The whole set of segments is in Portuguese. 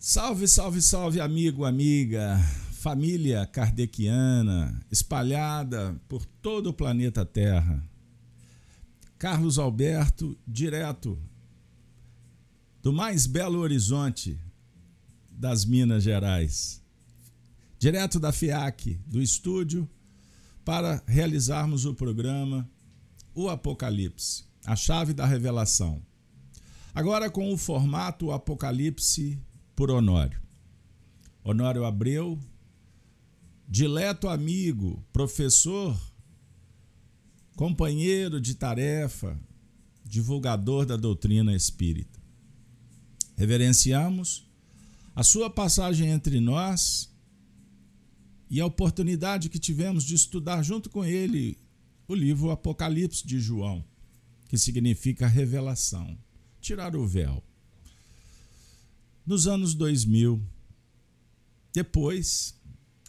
Salve, salve, salve, amigo, amiga, família kardeciana espalhada por todo o planeta Terra. Carlos Alberto, direto do mais belo horizonte das Minas Gerais, direto da FIAC, do estúdio, para realizarmos o programa O Apocalipse, a chave da revelação. Agora com o formato Apocalipse por Honório. Honório Abreu, dileto amigo, professor, companheiro de tarefa, divulgador da doutrina espírita. Reverenciamos a sua passagem entre nós e a oportunidade que tivemos de estudar junto com ele o livro Apocalipse de João, que significa revelação, tirar o véu nos anos 2000. Depois,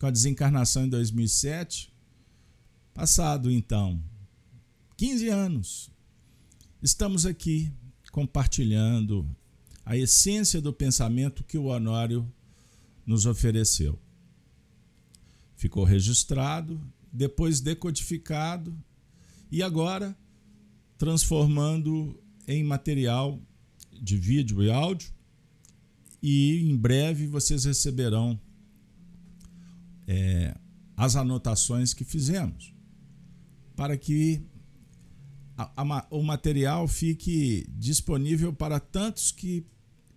com a desencarnação em 2007, passado então 15 anos, estamos aqui compartilhando a essência do pensamento que o Honório nos ofereceu. Ficou registrado, depois decodificado e agora transformando em material de vídeo e áudio e em breve vocês receberão é, as anotações que fizemos para que a, a, o material fique disponível para tantos que,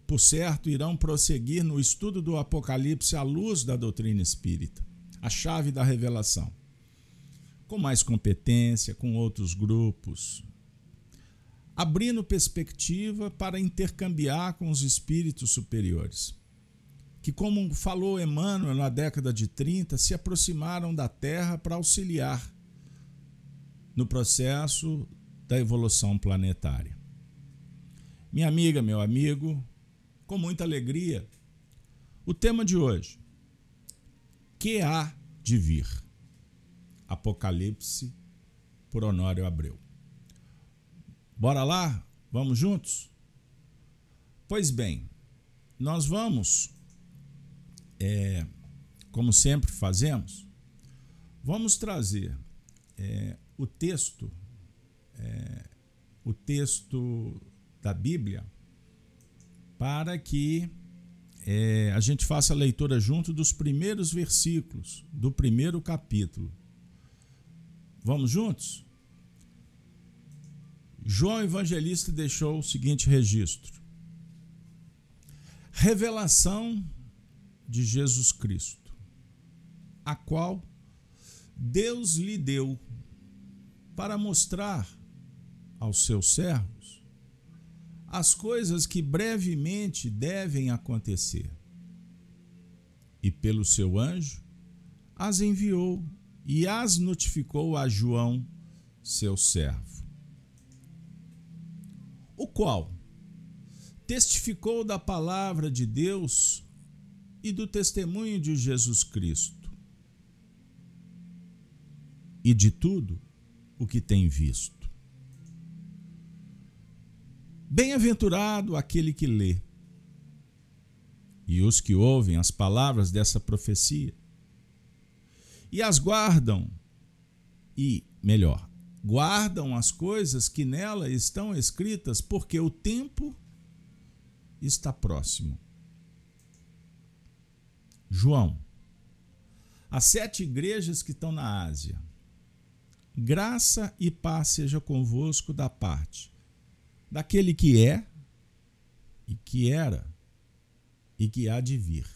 por certo, irão prosseguir no estudo do Apocalipse à luz da doutrina espírita, a chave da revelação, com mais competência, com outros grupos, abrindo perspectiva para intercambiar com os espíritos superiores, que, como falou Emmanuel na década de 30, se aproximaram da Terra para auxiliar no processo da evolução planetária. Minha amiga, meu amigo, com muita alegria, o tema de hoje: Que há de vir? Apocalipse por Honório Abreu. Bora lá? Vamos juntos? Pois bem, nós vamos, é, como sempre fazemos, vamos trazer é, o texto, é, o texto da Bíblia, para que é, a gente faça a leitura junto dos primeiros versículos do primeiro capítulo. Vamos juntos? João Evangelista deixou o seguinte registro: Revelação de Jesus Cristo, a qual Deus lhe deu para mostrar aos seus servos as coisas que brevemente devem acontecer. E pelo seu anjo as enviou e as notificou a João, seu servo o qual? Testificou da palavra de Deus e do testemunho de Jesus Cristo. E de tudo o que tem visto. Bem-aventurado aquele que lê. E os que ouvem as palavras dessa profecia. E as guardam. E, melhor, guardam as coisas que nela estão escritas, porque o tempo está próximo. João, as sete igrejas que estão na Ásia, graça e paz seja convosco da parte daquele que é, e que era, e que há de vir,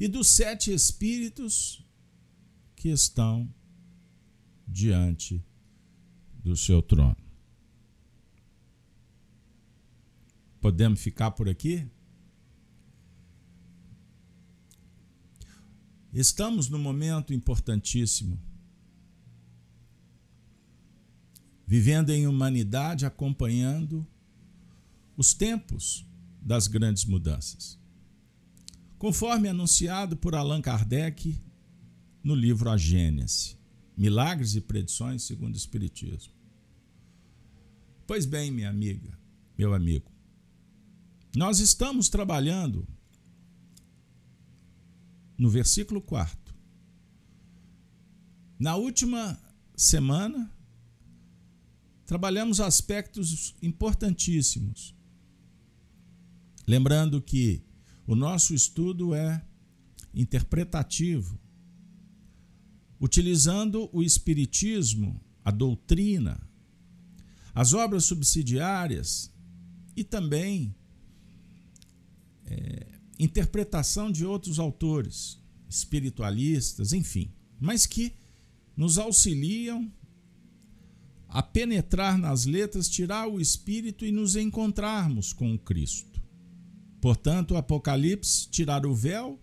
e dos sete espíritos que estão diante do seu trono. Podemos ficar por aqui? Estamos num momento importantíssimo. Vivendo em humanidade, acompanhando os tempos das grandes mudanças. Conforme anunciado por Allan Kardec no livro A Gênese. Milagres e predições segundo o Espiritismo. Pois bem, minha amiga, meu amigo, nós estamos trabalhando no versículo 4. Na última semana, trabalhamos aspectos importantíssimos. Lembrando que o nosso estudo é interpretativo, utilizando o Espiritismo, a doutrina, as obras subsidiárias e também é, interpretação de outros autores, espiritualistas, enfim, mas que nos auxiliam a penetrar nas letras, tirar o espírito e nos encontrarmos com o Cristo. Portanto, o Apocalipse, tirar o véu,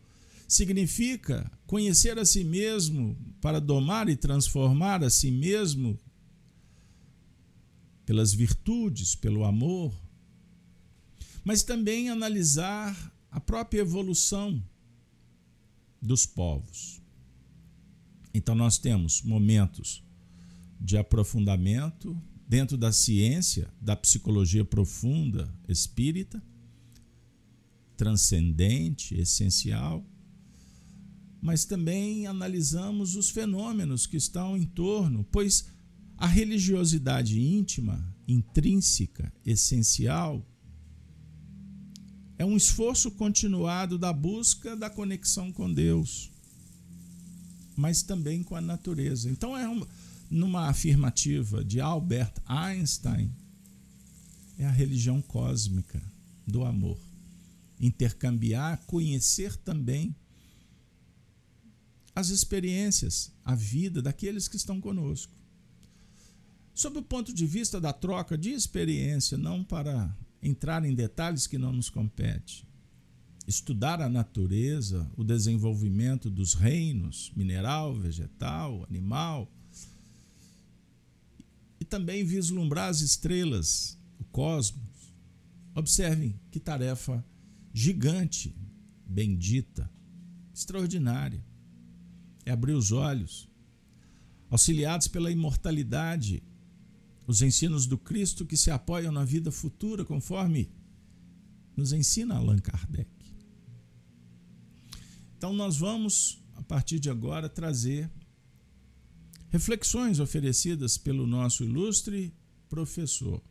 significa conhecer a si mesmo para domar e transformar a si mesmo pelas virtudes, pelo amor, mas também analisar a própria evolução dos povos. Então, nós temos momentos de aprofundamento dentro da ciência, da psicologia profunda espírita, transcendente, essencial, mas também analisamos os fenômenos que estão em torno, pois a religiosidade íntima, intrínseca, essencial, é um esforço continuado da busca da conexão com Deus, mas também com a natureza. Então, é um, numa afirmativa de Albert Einstein, é a religião cósmica do amor. Intercambiar, conhecer também as experiências, a vida daqueles que estão conosco. Sob o ponto de vista da troca de experiência, não para entrar em detalhes que não nos compete. Estudar a natureza, o desenvolvimento dos reinos, mineral, vegetal, animal, e também vislumbrar as estrelas, o cosmos. Observem que tarefa gigante, bendita, extraordinária. É abrir os olhos, auxiliados pela imortalidade os ensinos do Cristo que se apoiam na vida futura, conforme nos ensina Allan Kardec. Então, nós vamos, a partir de agora, trazer reflexões oferecidas pelo nosso ilustre professor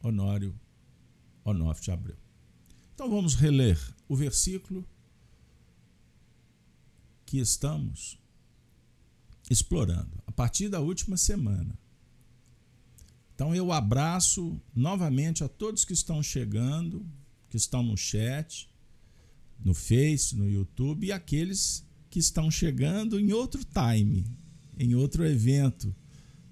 Honório Onofre Abreu. Então, vamos reler o versículo que estamos explorando a partir da última semana. Então eu abraço novamente a todos que estão chegando, que estão no chat, no Face, no YouTube e aqueles que estão chegando em outro time, em outro evento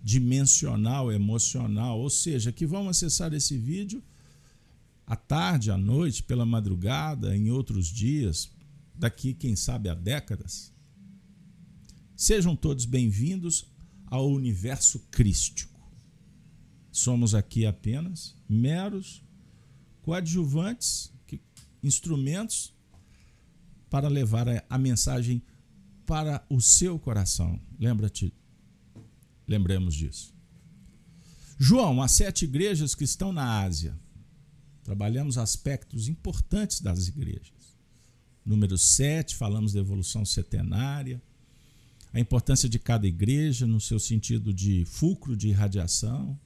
dimensional, emocional, ou seja, que vão acessar esse vídeo à tarde, à noite, pela madrugada, em outros dias, daqui, quem sabe, a décadas. Sejam todos bem-vindos ao universo crístico. Somos aqui apenas meros coadjuvantes, instrumentos para levar a, mensagem para o seu coração. Lembra-te, lembremos disso. João, as sete igrejas que estão na Ásia. Trabalhamos aspectos importantes das igrejas. Número 7, falamos da evolução setenária, a importância de cada igreja no seu sentido de fulcro de irradiação.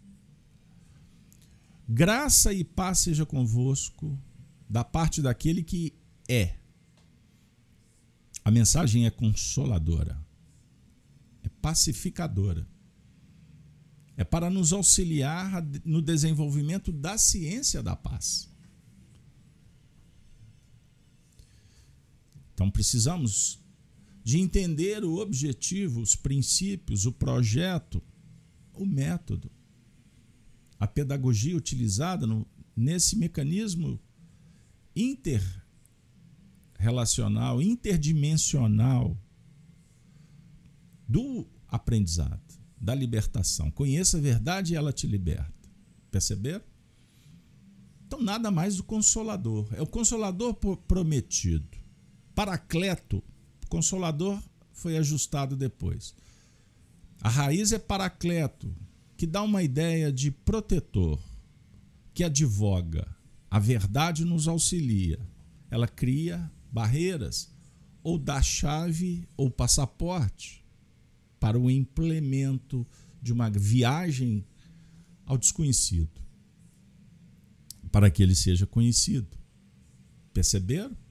Graça e paz seja convosco da parte daquele que é. A mensagem é consoladora, é pacificadora, é para nos auxiliar no desenvolvimento da ciência da paz. Então precisamos de entender o objetivo, os princípios, o projeto, o método a pedagogia utilizada no, nesse mecanismo interrelacional, interdimensional do aprendizado, da libertação. Conheça a verdade e ela te liberta. Perceberam? Então, nada mais do consolador. É o consolador prometido. Paracleto, consolador foi ajustado depois. A raiz é paracleto, que dá uma ideia de protetor, que advoga. A verdade nos auxilia. Ela cria barreiras ou dá chave ou passaporte para o implemento de uma viagem ao desconhecido, para que ele seja conhecido. Perceberam?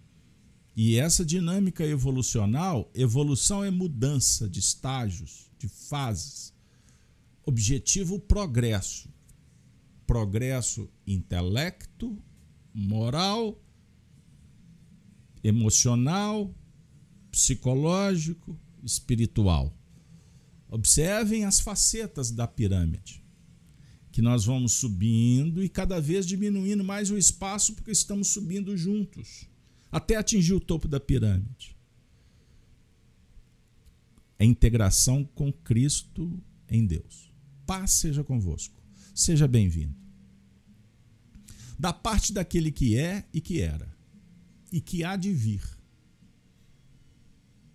E essa dinâmica evolucional, evolução é mudança de estágios, de fases. Objetivo progresso. Progresso intelecto, moral, emocional, psicológico, espiritual. Observem as facetas da pirâmide, que nós vamos subindo e cada vez diminuindo mais o espaço porque estamos subindo juntos, até atingir o topo da pirâmide. É integração com Cristo em Deus. Paz seja convosco. Seja bem-vindo. Da parte daquele que é e que era, e que há de vir.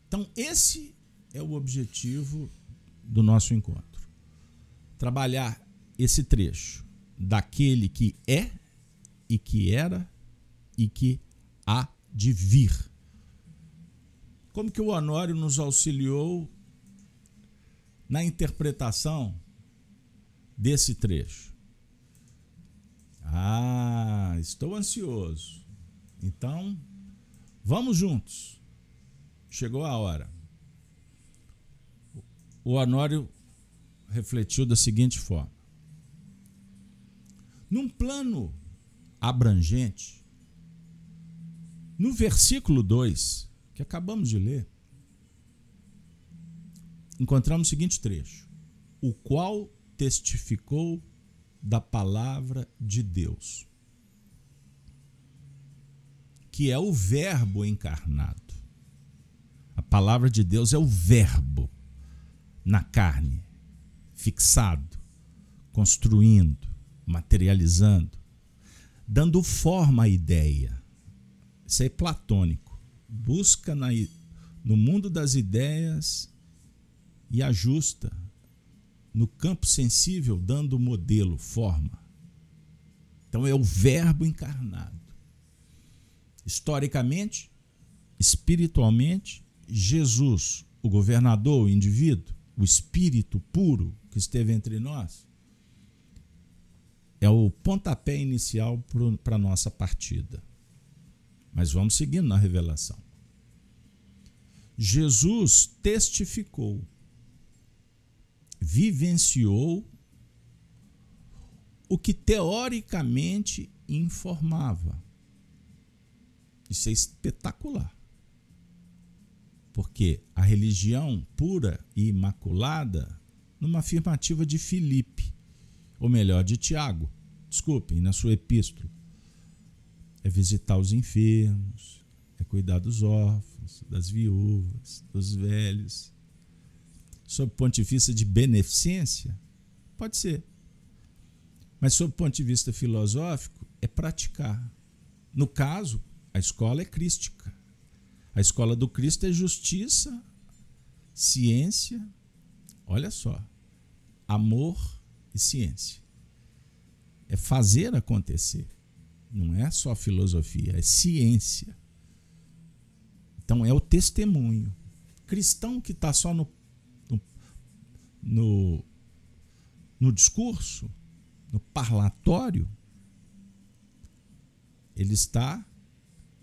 Então, esse é o objetivo do nosso encontro. Trabalhar esse trecho daquele que é e que era e que há de vir. Como que o Honório nos auxiliou na interpretação desse trecho? Ah, estou ansioso. Então, vamos juntos. Chegou a hora. O Honório refletiu da seguinte forma: num plano abrangente, no versículo 2, que acabamos de ler, encontramos o seguinte trecho: o qual testificou da palavra de Deus, que é o Verbo encarnado. A palavra de Deus é o Verbo na carne, fixado, construindo, materializando, dando forma à ideia. É platônico. Busca na, no mundo das ideias e ajusta no campo sensível, dando modelo, forma. Então é o Verbo encarnado. Historicamente, espiritualmente, Jesus, o governador, o indivíduo, o espírito puro que esteve entre nós, é o pontapé inicial para a nossa partida. Mas vamos seguindo na revelação. Jesus testificou, vivenciou o que teoricamente informava. Isso é espetacular. Porque a religião pura e imaculada, numa afirmativa de Filipe, ou melhor, de Tiago, desculpem, na sua epístola, é visitar os enfermos, é cuidar dos órfãos, das viúvas, dos velhos. Sob o ponto de vista de beneficência, pode ser. Mas sob o ponto de vista filosófico, é praticar. No caso, a escola é crística. A escola do Cristo é justiça, ciência, olha só, amor e ciência. É fazer acontecer. Não é só filosofia, é ciência. Então é o testemunho. Cristão que está só no, no, no, no discurso, no parlatório, ele está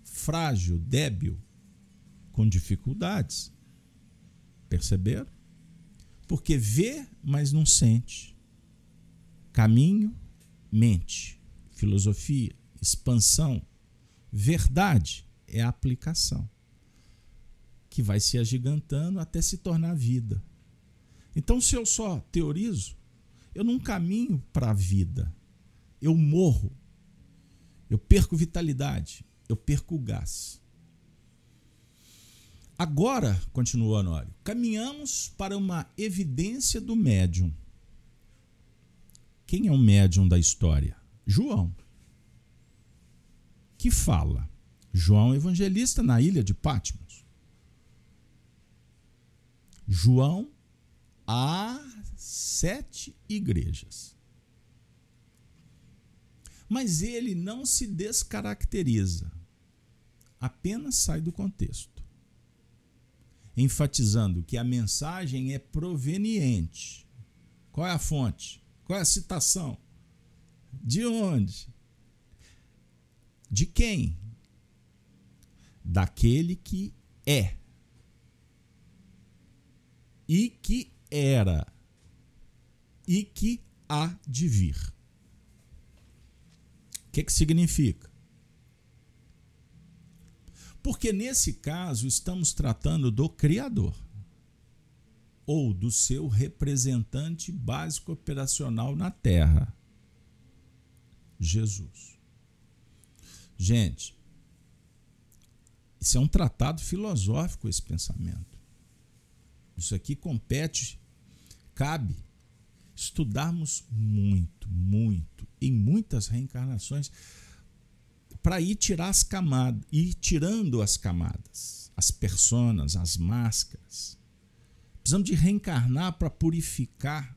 frágil, débil, com dificuldades. Perceberam? Porque vê, mas não sente. Caminho, mente. Filosofia, expansão. Verdade é a aplicação. Que vai se agigantando até se tornar vida. Então, se eu só teorizo, eu não caminho para a vida. Eu morro. Eu perco vitalidade. Eu perco gás. Agora, continua Honório, caminhamos para uma evidência do médium. Quem é o médium da história? João. Que fala? João Evangelista na ilha de Patmos. João há sete igrejas. Mas ele não se descaracteriza, apenas sai do contexto. enfatizando que a mensagem é proveniente. Qual é a fonte? Qual é a citação? De onde? De quem? Daquele que é. E que era. E que há de vir. O que, que significa? Porque nesse caso estamos tratando do Criador ou do seu representante básico operacional na Terra, Jesus. Gente, isso é um tratado filosófico, esse pensamento. Isso aqui compete, cabe estudarmos muito, muito, em muitas reencarnações para ir tirar as camadas, ir tirando as camadas, as personas, as máscaras. Precisamos de reencarnar para purificar,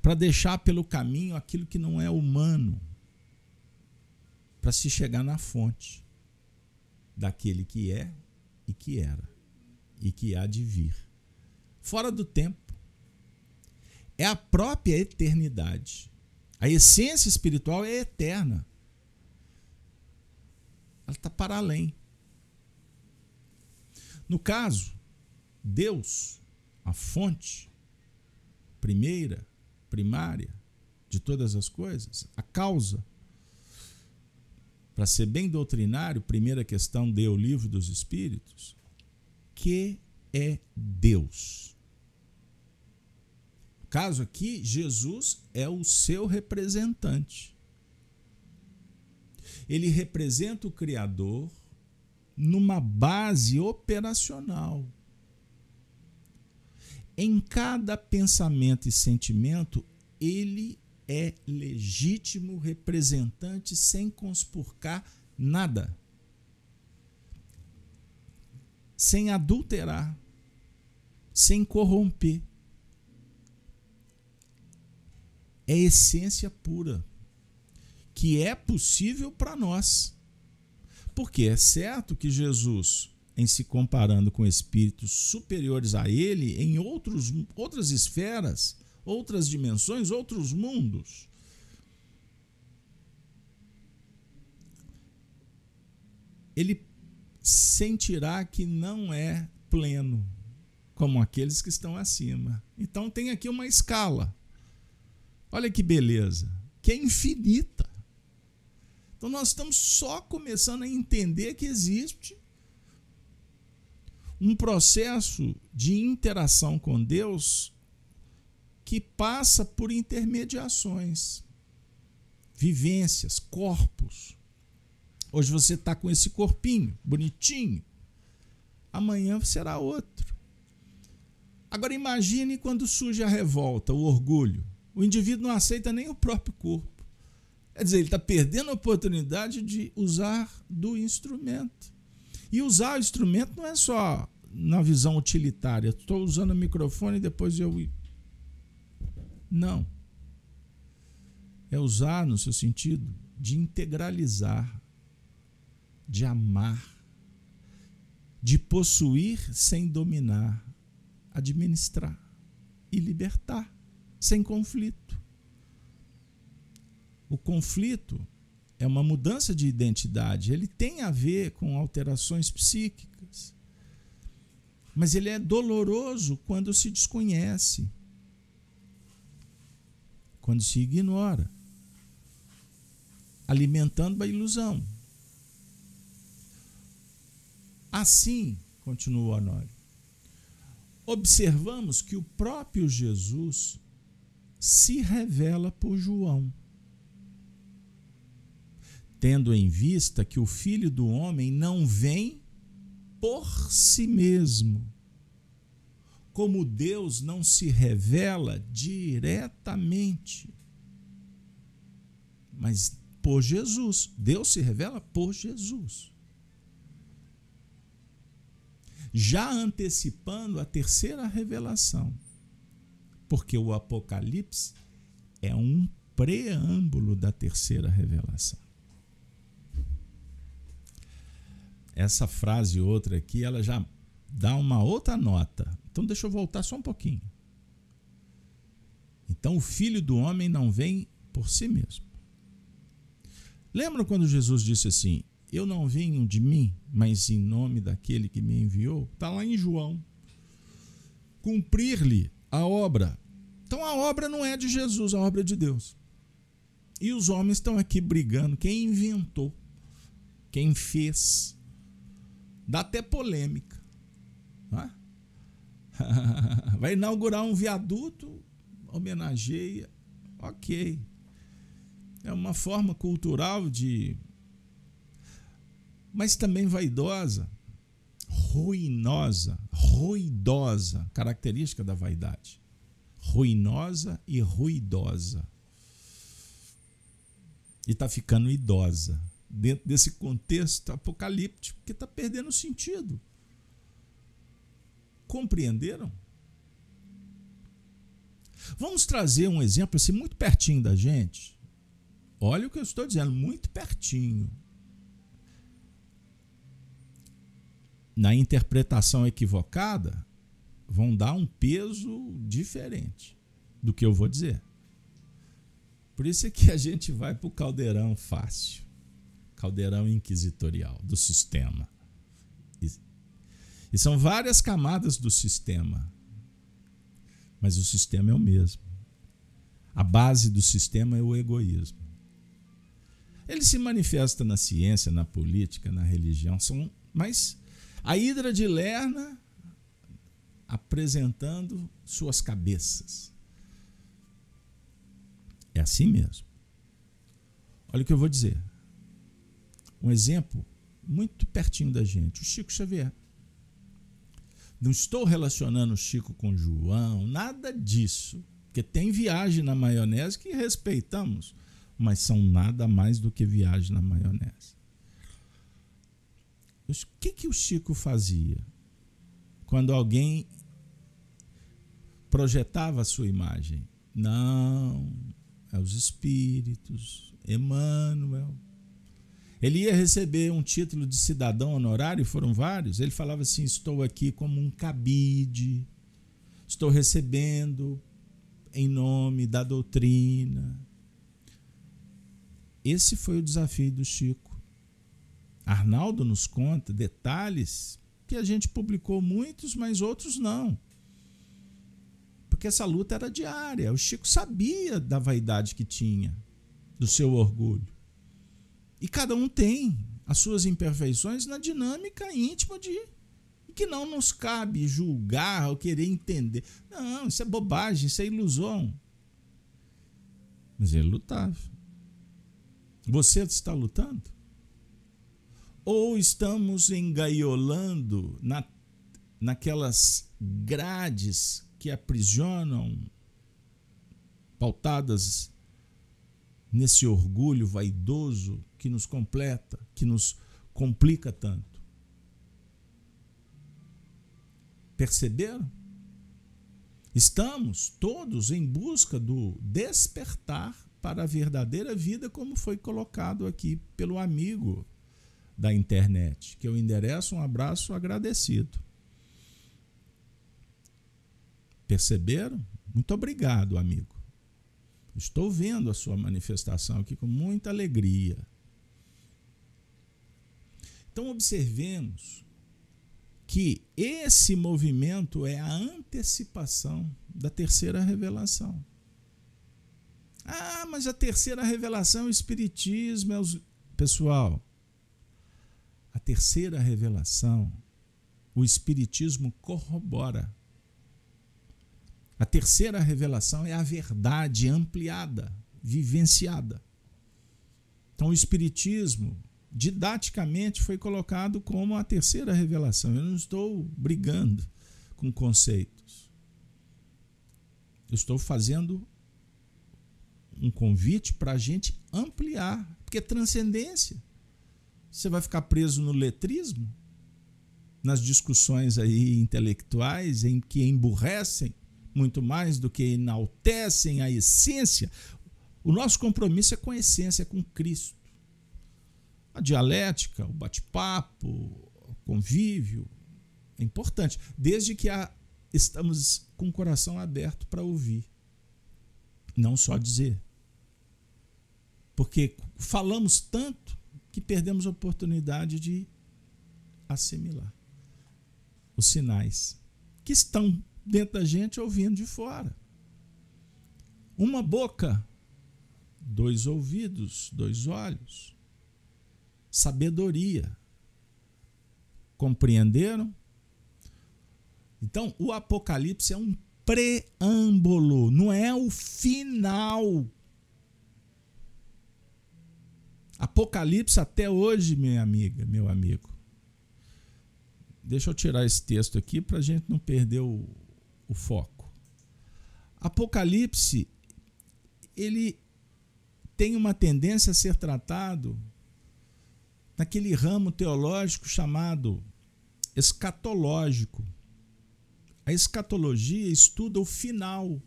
para deixar pelo caminho aquilo que não é humano, para se chegar na fonte daquele que é e que era e que há de vir. Fora do tempo. É a própria eternidade. A essência espiritual é eterna ela está para além. No caso, Deus, a fonte primeira, primária de todas as coisas, a causa. Para ser bem doutrinário, primeira questão deu o livro dos Espíritos. Que é Deus? caso aqui, Jesus é o seu representante ele representa o Criador numa base operacional. Em cada pensamento e sentimento, ele é legítimo representante sem conspurcar nada, sem adulterar, sem corromper. É essência pura que é possível para nós. Porque é certo que Jesus, em se comparando com espíritos superiores a ele, em outros, outras esferas, outras dimensões, outros mundos, ele sentirá que não é pleno como aqueles que estão acima. Então tem aqui uma escala. Olha que beleza, que é infinita. Então nós estamos só começando a entender que existe um processo de interação com Deus que passa por intermediações, vivências, corpos. Hoje você está com esse corpinho bonitinho, amanhã será outro. Agora imagine quando surge a revolta, o orgulho. O indivíduo não aceita nem o próprio corpo. Quer dizer, ele está perdendo a oportunidade de usar do instrumento. E usar o instrumento não é só na visão utilitária. Estou usando o microfone e depois eu. Não. É usar no seu sentido de integralizar, de amar, de possuir sem dominar, administrar e libertar sem conflito. O conflito é uma mudança de identidade, ele tem a ver com alterações psíquicas. Mas ele é doloroso quando se desconhece, quando se ignora, alimentando a ilusão. Assim, continua Honório, observamos que o próprio Jesus se revela por João tendo em vista que o Filho do Homem não vem por si mesmo. Como Deus não se revela diretamente, mas por Jesus. Deus se revela por Jesus. Já antecipando a terceira revelação, porque o Apocalipse é um preâmbulo da terceira revelação. essa frase outra aqui, ela já dá uma outra nota. Então deixa eu voltar só um pouquinho. Então o filho do homem não vem por si mesmo. Lembra quando Jesus disse assim: Eu não venho de mim, mas em nome daquele que me enviou? Está lá em João. Cumprir-lhe a obra. Então a obra não é de Jesus, a obra é de Deus. E os homens estão aqui brigando. Quem inventou? Quem fez? Dá até polêmica. É? Vai inaugurar um viaduto, homenageia. Ok. É uma forma cultural de. Mas também vaidosa, ruinosa, ruidosa, característica da vaidade. Ruinosa e ruidosa. E está ficando idosa. Dentro desse contexto apocalíptico, que está perdendo sentido. Compreenderam? Vamos trazer um exemplo assim muito pertinho da gente. Olha o que eu estou dizendo, muito pertinho. Na interpretação equivocada, vão dar um peso diferente do que eu vou dizer. Por isso é que a gente vai para o caldeirão fácil caldeirão inquisitorial do sistema. E, são várias camadas do sistema, mas o sistema é o mesmo. A base do sistema é o egoísmo. Ele se manifesta na ciência, na política, na religião, são, mas a Hidra de Lerna apresentando suas cabeças. É assim mesmo. Olha o que eu vou dizer. Um exemplo muito pertinho da gente, o Chico Xavier. Não estou relacionando Chico com João, nada disso. Porque tem viagem na maionese que respeitamos, mas são nada mais do que viagem na maionese. O que, que o Chico fazia quando alguém projetava a sua imagem? Não, é os espíritos, Emmanuel. Ele ia receber um título de cidadão honorário, foram vários. Ele falava assim: Estou aqui como um cabide, estou recebendo em nome da doutrina. Esse foi o desafio do Chico. Arnaldo nos conta detalhes que a gente publicou muitos, mas outros não. Porque essa luta era diária. O Chico sabia da vaidade que tinha, do seu orgulho. E cada um tem as suas imperfeições na dinâmica íntima de que não nos cabe julgar ou querer entender. Não, isso é bobagem, isso é ilusão. Mas ele lutava. Você está lutando? Ou estamos engaiolando na, naquelas grades que aprisionam, pautadas nesse orgulho vaidoso que nos completa, que nos complica tanto. Perceberam? Estamos todos em busca do despertar para a verdadeira vida, como foi colocado aqui pelo amigo da internet, que eu endereço um abraço agradecido. Perceberam? Muito obrigado, amigo. Estou vendo a sua manifestação aqui com muita alegria. Então, observemos que esse movimento é a antecipação da terceira revelação. Ah, mas a terceira revelação é o Espiritismo. É os... Pessoal, a terceira revelação, o Espiritismo corrobora. A terceira revelação é a verdade ampliada, vivenciada. Então, o Espiritismo, didaticamente, foi colocado como a terceira revelação. Eu não estou brigando com conceitos. Eu estou fazendo um convite para a gente ampliar, porque é transcendência. Você vai ficar preso no letrismo, nas discussões aí intelectuais em que emburrecem muito mais do que enaltecem a essência. O nosso compromisso é com a essência, é com Cristo. A dialética, o bate-papo, o convívio, É importante, desde que a, estamos com o coração aberto para ouvir, não só dizer. Porque falamos tanto que perdemos a oportunidade de assimilar os sinais que estão dentro da gente ouvindo de fora. Uma boca, dois ouvidos, dois olhos, sabedoria. Compreenderam? Então, o Apocalipse é um preâmbulo, não é o final. Apocalipse até hoje, minha amiga, meu amigo. Deixa eu tirar esse texto aqui para a gente não perder o, o foco. Apocalipse, ele tem uma tendência a ser tratado naquele ramo teológico chamado escatológico. A escatologia estuda o final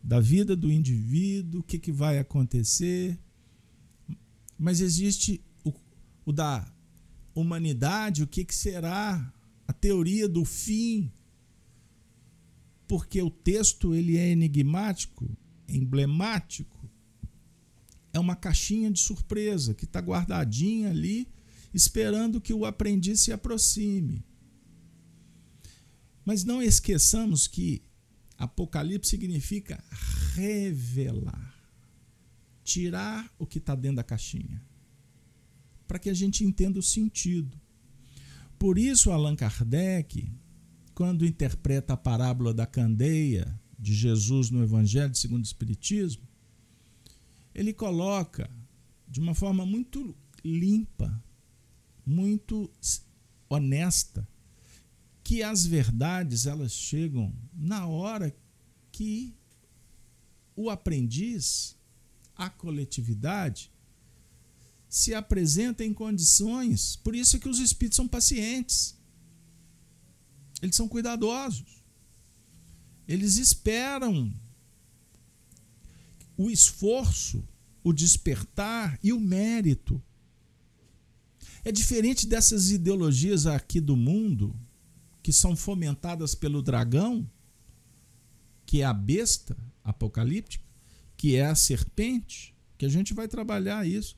da vida do indivíduo, o que, que vai acontecer. Mas existe o, o da humanidade, o que, que será a teoria do fim. Porque o texto ele é enigmático, emblemático. É uma caixinha de surpresa que está guardadinha ali, esperando que o aprendiz se aproxime. Mas não esqueçamos que Apocalipse significa revelar, tirar o que está dentro da caixinha, para que a gente entenda o sentido. Por isso, Allan Kardec, quando interpreta a parábola da candeia de Jesus no Evangelho segundo o Espiritismo, ele coloca de uma forma muito limpa, muito honesta, que as verdades elas chegam na hora que o aprendiz, a coletividade, se apresenta em condições. Por isso é que os espíritos são pacientes. Eles são cuidadosos. Eles esperam o esforço, o despertar e o mérito. É diferente dessas ideologias aqui do mundo que são fomentadas pelo dragão, que é a besta apocalíptica, que é a serpente, que a gente vai trabalhar isso.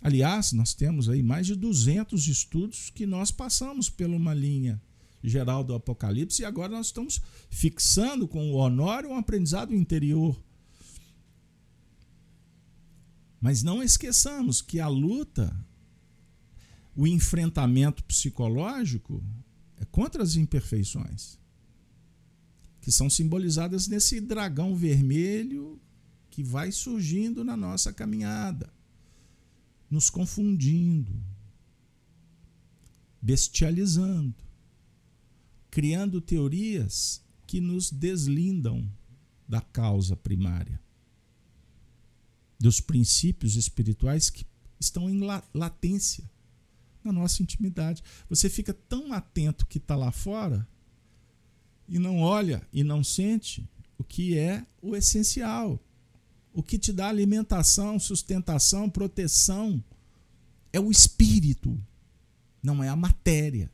Aliás, nós temos aí mais de 200 estudos que nós passamos por uma linha geral do Apocalipse e agora nós estamos fixando com o Honório um aprendizado interior. Mas não esqueçamos que a luta, o enfrentamento psicológico, é contra as imperfeições, que são simbolizadas nesse dragão vermelho que vai surgindo na nossa caminhada, nos confundindo, bestializando, criando teorias que nos deslindam da causa primária, dos princípios espirituais que estão em latência na nossa intimidade. Você fica tão atento que está lá fora e não olha e não sente o que é o essencial. O que te dá alimentação, sustentação, proteção é o espírito, não é a matéria.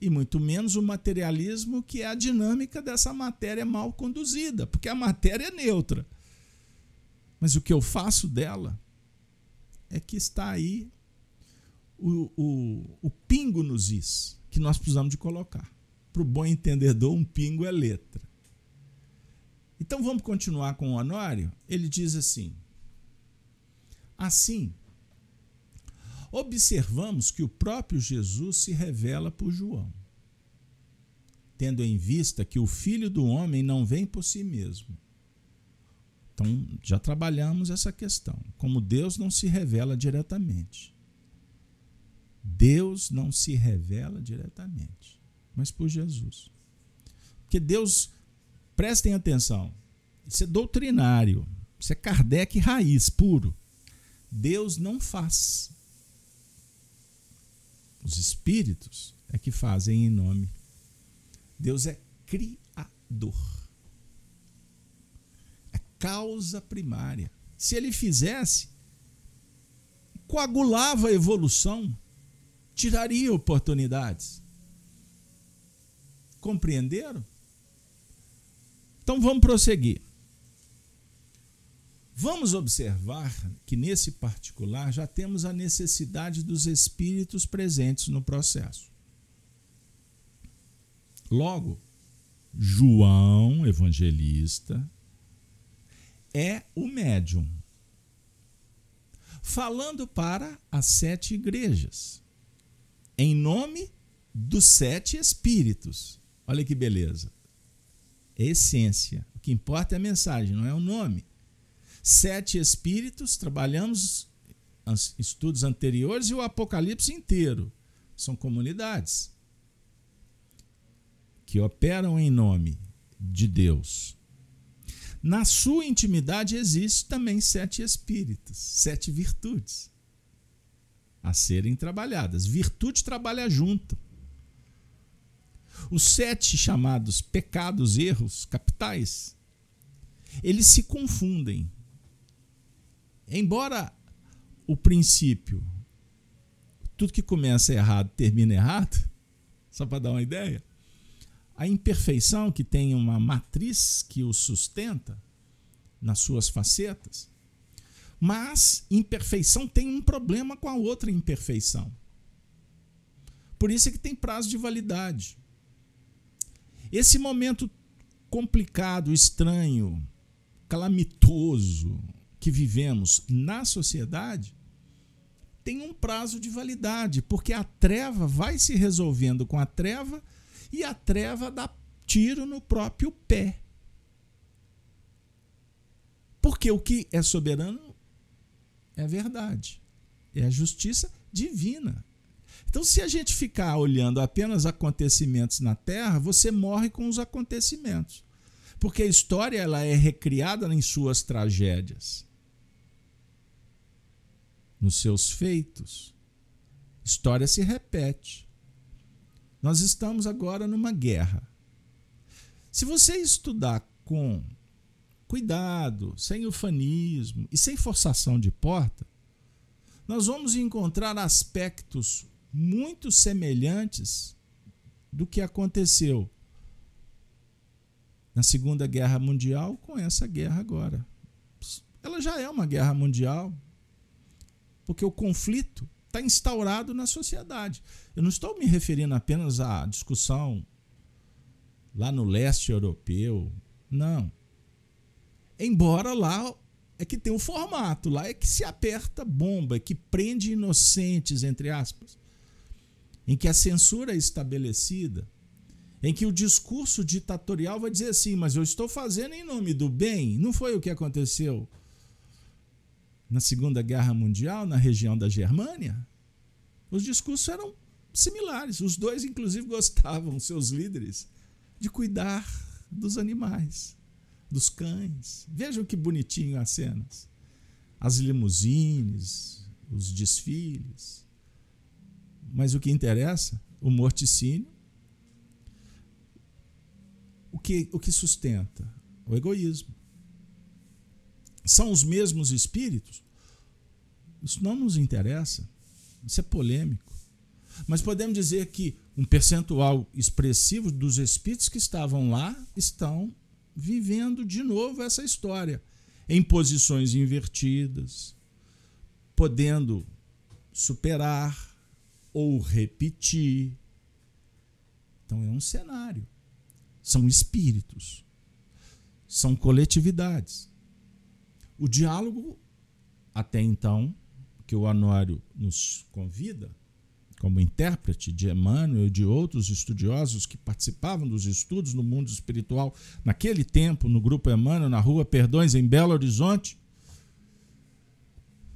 E muito menos o materialismo, que é a dinâmica dessa matéria mal conduzida, porque a matéria é neutra. Mas o que eu faço dela é que está aí o, o, o pingo nos is que nós precisamos de colocar. Para o bom entendedor, um pingo é letra. Então vamos continuar com o Honório? Ele diz assim: Assim, observamos que o próprio Jesus se revela por João, tendo em vista que o filho do homem não vem por si mesmo. Então, já trabalhamos essa questão. Como Deus não se revela diretamente. Deus não se revela diretamente, mas por Jesus. Porque Deus, prestem atenção, isso é doutrinário, isso é Kardec raiz, puro. Deus não faz. Os espíritos é que fazem em nome. Deus é criador. Causa primária. Se ele fizesse, coagulava a evolução tiraria oportunidades. Compreenderam? Então vamos prosseguir. Vamos observar que nesse particular já temos a necessidade dos espíritos presentes no processo. Logo, João, evangelista, é o médium, falando para as sete igrejas, em nome dos sete espíritos. Olha que beleza. É essência. O que importa é a mensagem, não é o nome sete espíritos, trabalhamos estudos anteriores e o Apocalipse inteiro. São comunidades que operam em nome de Deus. Na sua intimidade existe também sete espíritos, sete virtudes a serem trabalhadas. Virtude trabalha junto. Os sete chamados pecados, erros capitais, eles se confundem Embora o princípio, tudo que começa errado termina errado, só para dar uma ideia, a imperfeição que tem uma matriz que o sustenta nas suas facetas, mas imperfeição tem um problema com a outra imperfeição. Por isso é que tem prazo de validade. Esse momento complicado, estranho, calamitoso, que vivemos na sociedade tem um prazo de validade, porque a treva vai se resolvendo com a treva e a treva dá tiro no próprio pé. Porque o que é soberano é a verdade, é a justiça divina. Então, se a gente ficar olhando apenas acontecimentos na Terra, você morre com os acontecimentos. Porque a história ela é recriada em suas tragédias nos seus feitos. História se repete. Nós estamos agora numa guerra. Se você estudar com cuidado, sem ufanismo e sem forçação de porta, nós vamos encontrar aspectos muito semelhantes do que aconteceu na Segunda Guerra Mundial com essa guerra agora. Ela já é uma guerra mundial, porque o conflito está instaurado na sociedade. Eu não estou me referindo apenas à discussão lá no leste europeu, não. Embora lá é que tem um formato, lá é que se aperta bomba, é que prende inocentes, entre aspas, em que a censura é estabelecida, em que o discurso ditatorial vai dizer assim, mas eu estou fazendo em nome do bem, não foi o que aconteceu na Segunda Guerra Mundial, na região da Germânia, os discursos eram similares. Os dois, inclusive, gostavam, seus líderes, de cuidar dos animais, dos cães. Vejam que bonitinho as cenas. As limusines, os desfiles. Mas o que interessa, o morticínio, o que, o que sustenta? O egoísmo são os mesmos espíritos? Isso não nos interessa. Isso é polêmico. Mas podemos dizer que um percentual expressivo dos espíritos que estavam lá estão vivendo de novo essa história em posições invertidas, podendo superar ou repetir. Então é um cenário. São espíritos. São coletividades. O diálogo, até então, que o Anório nos convida, como intérprete de Emmanuel e de outros estudiosos que participavam dos estudos no mundo espiritual naquele tempo, no Grupo Emmanuel, na Rua Perdões, em Belo Horizonte,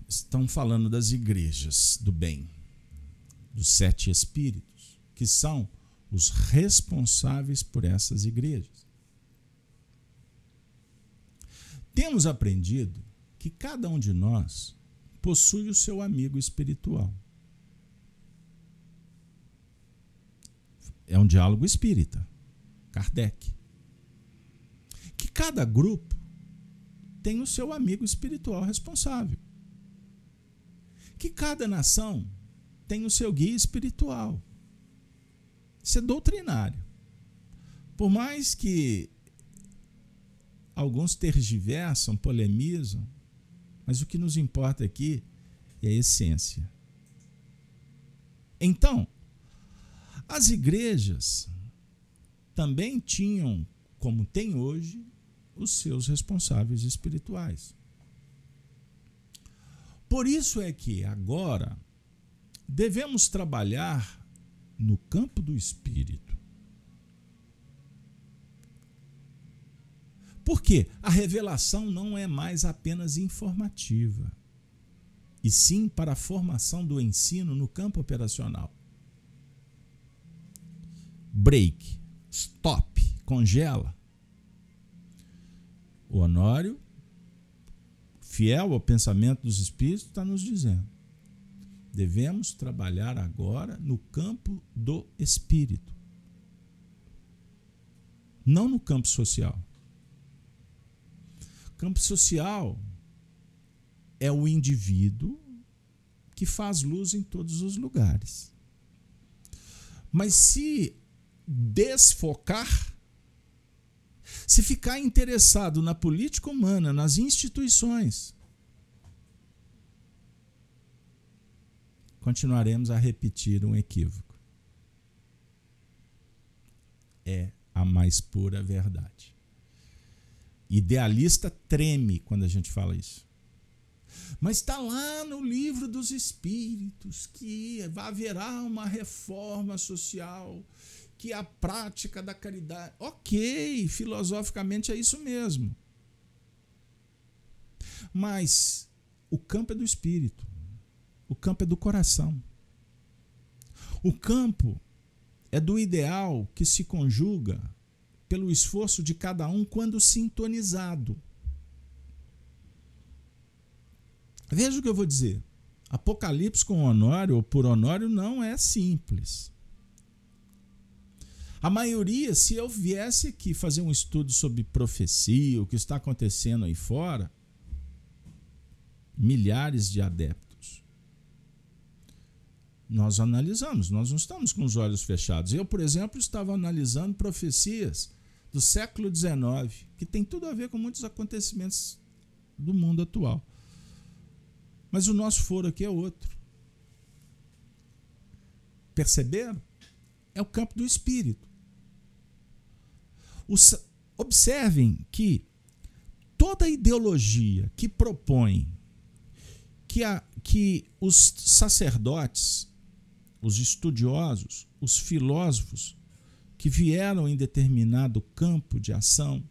estão falando das igrejas do bem, dos sete espíritos, que são os responsáveis por essas igrejas. Temos aprendido que cada um de nós possui o seu amigo espiritual. É um diálogo espírita, Kardec. Que cada grupo tem o seu amigo espiritual responsável. Que cada nação tem o seu guia espiritual. Isso é doutrinário. Por mais que alguns tergiversam, polemizam, mas o que nos importa aqui é a essência. Então, as igrejas também tinham, como tem hoje, os seus responsáveis espirituais. Por isso é que agora devemos trabalhar no campo do espírito. Porque a revelação não é mais apenas informativa, e sim para a formação do ensino no campo operacional. Break, stop, congela. O Honório, fiel ao pensamento dos Espíritos, está nos dizendo: devemos trabalhar agora no campo do espírito, não no campo social. O campo social é o indivíduo que faz luz em todos os lugares. Mas se desfocar, se ficar interessado na política humana, nas instituições, continuaremos a repetir um equívoco. É a mais pura verdade. Idealista treme quando a gente fala isso. Mas está lá no livro dos Espíritos que haverá uma reforma social que a prática da caridade. Ok, filosoficamente é isso mesmo. Mas o campo é do espírito. O campo é do coração. O campo é do ideal que se conjuga pelo esforço de cada um quando sintonizado. Veja o que eu vou dizer. Apocalipse com Honório ou por Honório não é simples. A maioria, se eu viesse aqui fazer um estudo sobre profecia, o que está acontecendo aí fora, milhares de adeptos. Nós analisamos, nós não estamos com os olhos fechados. Eu, por exemplo, estava analisando profecias do século XIX, que tem tudo a ver com muitos acontecimentos do mundo atual. Mas o nosso foro aqui é outro. Perceberam? É o campo do espírito. Os, observem que toda ideologia que propõe que, a, que os sacerdotes, os estudiosos, os filósofos que vieram em determinado campo de ação,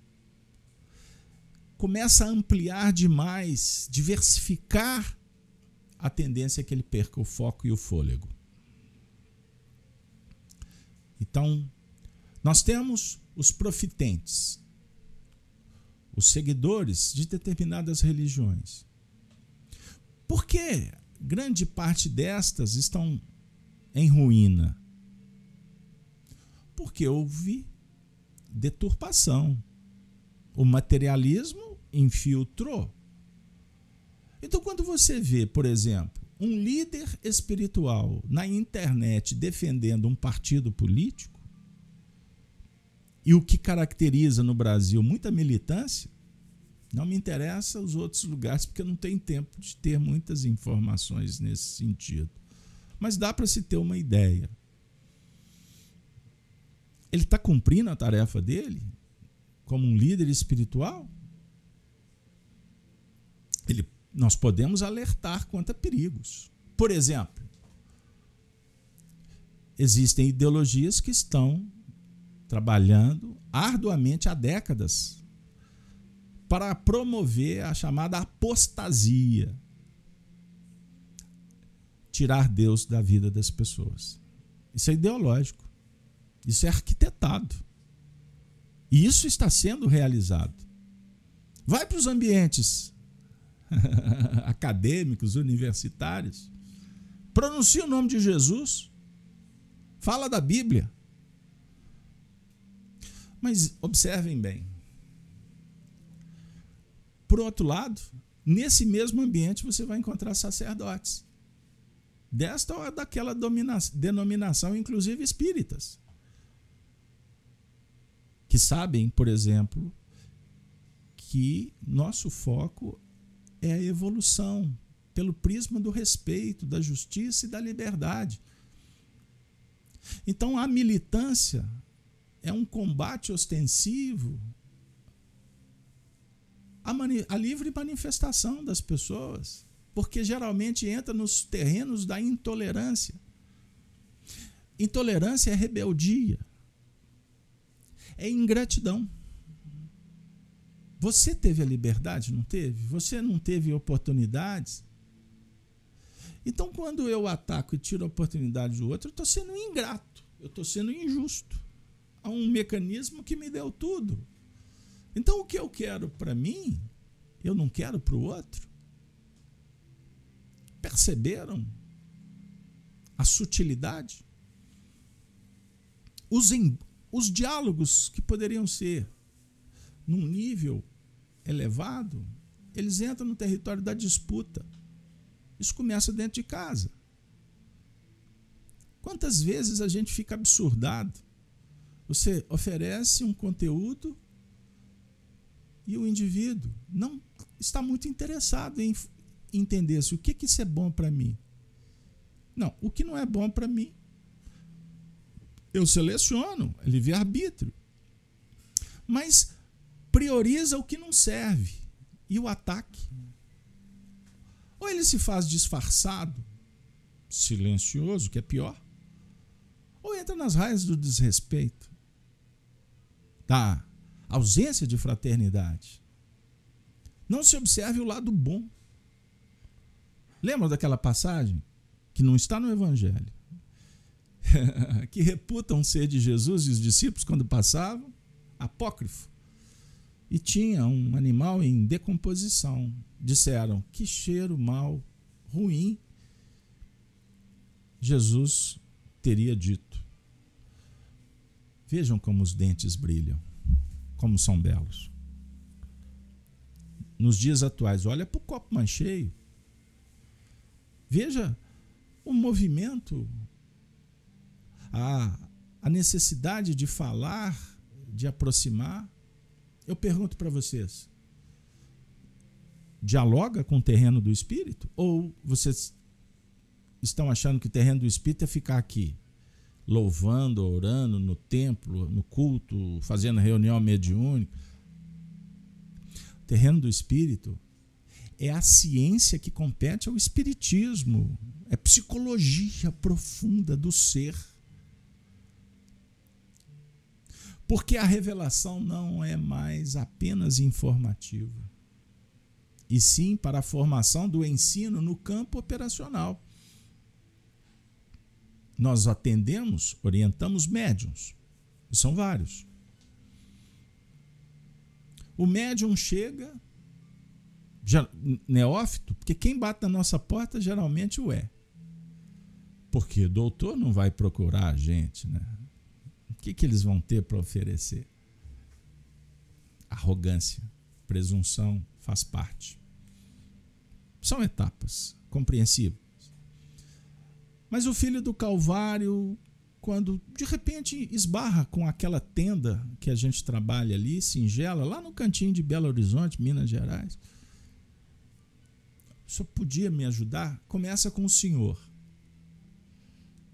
começa a ampliar demais, diversificar a tendência que ele perca o foco e o fôlego. Então, nós temos os profitentes, os seguidores de determinadas religiões. Por que grande parte destas estão em ruína? Porque houve deturpação. O materialismo infiltrou. Então, quando você vê, por exemplo, um líder espiritual na internet defendendo um partido político, e o que caracteriza no Brasil muita militância, não me interessa os outros lugares, porque eu não tenho tempo de ter muitas informações nesse sentido. Mas dá para se ter uma ideia. Ele está cumprindo a tarefa dele como um líder espiritual? Ele, nós podemos alertar quanto a perigos. Por exemplo, existem ideologias que estão trabalhando arduamente há décadas para promover a chamada apostasia tirar Deus da vida das pessoas. Isso é ideológico. Isso é arquitetado. E isso está sendo realizado. Vai para os ambientes acadêmicos, universitários. Pronuncia o nome de Jesus. Fala da Bíblia. Mas observem bem. Por outro lado, nesse mesmo ambiente você vai encontrar sacerdotes. Desta ou daquela denominação, inclusive espíritas. que sabem, por exemplo, que nosso foco é a evolução pelo prisma do respeito, da justiça e da liberdade. Então a militância é um combate ostensivo à, à livre manifestação das pessoas, porque geralmente entra nos terrenos da intolerância. Intolerância é rebeldia, é ingratidão. Você teve a liberdade, não teve? Você não teve oportunidades? Então, quando eu ataco e tiro a oportunidade do outro, eu estou sendo ingrato, eu estou sendo injusto a um mecanismo que me deu tudo. Então, o que eu quero para mim, eu não quero para o outro. Perceberam a sutilidade? Os, em, os diálogos que poderiam ser num nível elevado, eles entram no território da disputa. Isso começa dentro de casa. Quantas vezes a gente fica absurdado? Você oferece um conteúdo e o indivíduo não está muito interessado em entender se o que, que isso é bom para mim. Não, o que não é bom para mim, eu seleciono, é livre-arbítrio. Mas prioriza o que não serve e o ataque. Ou ele se faz disfarçado, silencioso, que é pior, ou entra nas raias do desrespeito, da ausência de fraternidade. Não se observe o lado bom. Lembra daquela passagem que não está no Evangelho? que reputam ser de Jesus e os discípulos quando passavam? Apócrifo e tinha um animal em decomposição. Disseram: Que cheiro mal, ruim. Jesus teria dito. Vejam como os dentes brilham, como são belos. Nos dias atuais, olha para o copo mais cheio. Veja o movimento, a, a necessidade de falar, de aproximar. Eu pergunto para vocês: dialoga com o terreno do espírito? Ou vocês estão achando que o terreno do espírito é ficar aqui, louvando, orando no templo, no culto, fazendo reunião mediúnica? O terreno do espírito é a ciência que compete ao espiritismo, é psicologia profunda do ser. Porque a revelação não é mais apenas informativa, e sim para a formação do ensino no campo operacional. Nós atendemos, orientamos médiums, e são vários. O médium chega, já, neófito, porque quem bate na nossa porta geralmente o é. Porque doutor não vai procurar a gente, né? que, que eles vão ter para oferecer? Arrogância, presunção faz parte. São etapas compreensíveis. Mas o filho do Calvário, quando de repente esbarra com aquela tenda que a gente trabalha ali, singela, lá no cantinho de Belo Horizonte, Minas Gerais, só podia me ajudar? Começa com o senhor.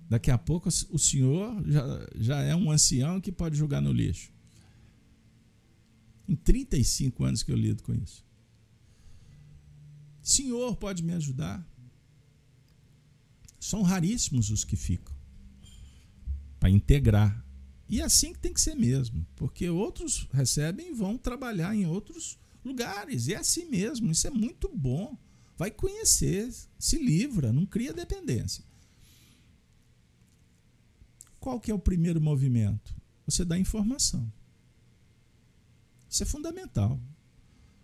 Daqui a pouco o senhor já, já é um ancião que pode jogar no lixo. Em 35 anos que eu lido com isso. Senhor, pode me ajudar? São raríssimos os que ficam para integrar. E é assim que tem que ser mesmo, porque outros recebem e vão trabalhar em outros lugares. E é assim mesmo, isso é muito bom. Vai conhecer, se livra, não cria dependência. Qual que é o primeiro movimento? Você dá informação. Isso é fundamental.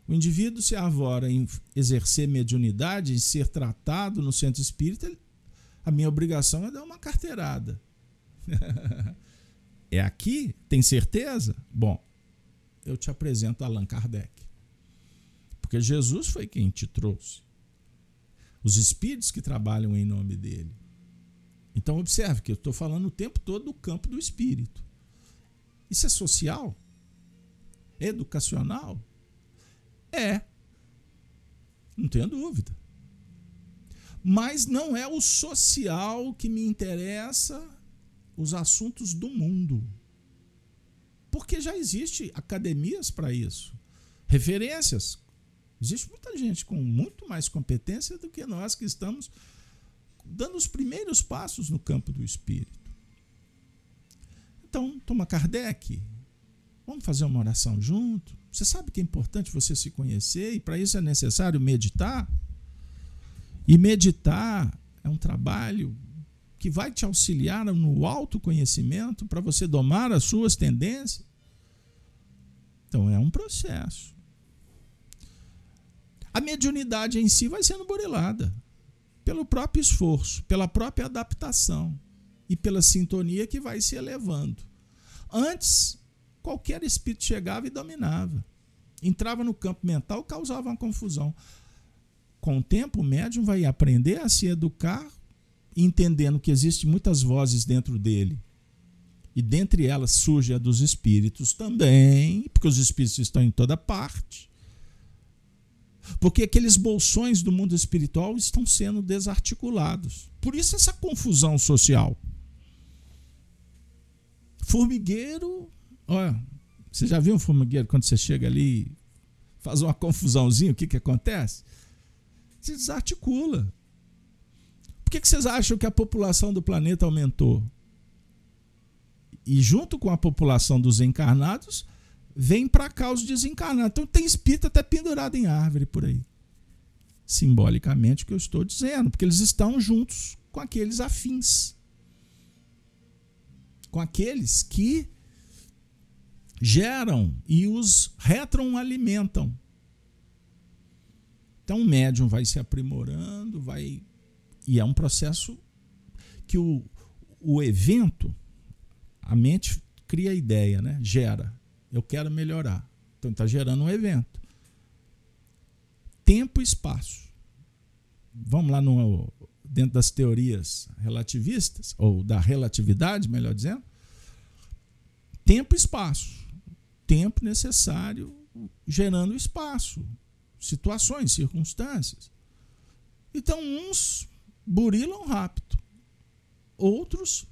O indivíduo se arvora em exercer mediunidade, em ser tratado no centro espírita, a minha obrigação é dar uma carteirada. é aqui? Tem certeza? Bom, eu te apresento Allan Kardec. Porque Jesus foi quem te trouxe. Os espíritos que trabalham em nome dele. Então, observe que eu estou falando o tempo todo do campo do espírito. Isso é social? educacional? É. Não tenho dúvida. Mas não é o social que me interessa os assuntos do mundo. Porque já existe academias para isso. Referências. Existe muita gente com muito mais competência do que nós que estamos dando os primeiros passos no campo do espírito. Então, toma Kardec. Vamos fazer uma oração junto? Você sabe que é importante você se conhecer e para isso é necessário meditar? E meditar é um trabalho que vai te auxiliar no autoconhecimento para você domar as suas tendências. Então é um processo. A mediunidade em si vai sendo burilada pelo próprio esforço, pela própria adaptação e pela sintonia que vai se elevando. Antes, qualquer espírito chegava e dominava. Entrava no campo mental, causava uma confusão. Com o tempo, o médium vai aprender a se educar, entendendo que existem muitas vozes dentro dele. E dentre elas surge a dos espíritos também, porque os espíritos estão em toda parte. Porque aqueles bolsões do mundo espiritual estão sendo desarticulados. Por isso essa confusão social. Formigueiro, olha, você já viu um formigueiro quando você chega ali, faz uma confusãozinha, o que, que acontece? Se desarticula. Por que, que vocês acham que a população do planeta aumentou? E junto com a população dos encarnados, vem para cá os desencarnados. Então tem espírito até pendurado em árvore por aí. Simbolicamente o que eu estou dizendo, porque eles estão juntos com aqueles afins. Com aqueles que geram e os retroalimentam. Então o médium vai se aprimorando, vai e é um processo que o, o evento, a mente cria a ideia, né? gera. Eu quero melhorar. Então está gerando um evento. Tempo e espaço. Vamos lá no, dentro das teorias relativistas, ou da relatividade, melhor dizendo. Tempo e espaço. Tempo necessário gerando espaço, situações, circunstâncias. Então, uns burilam rápido, outros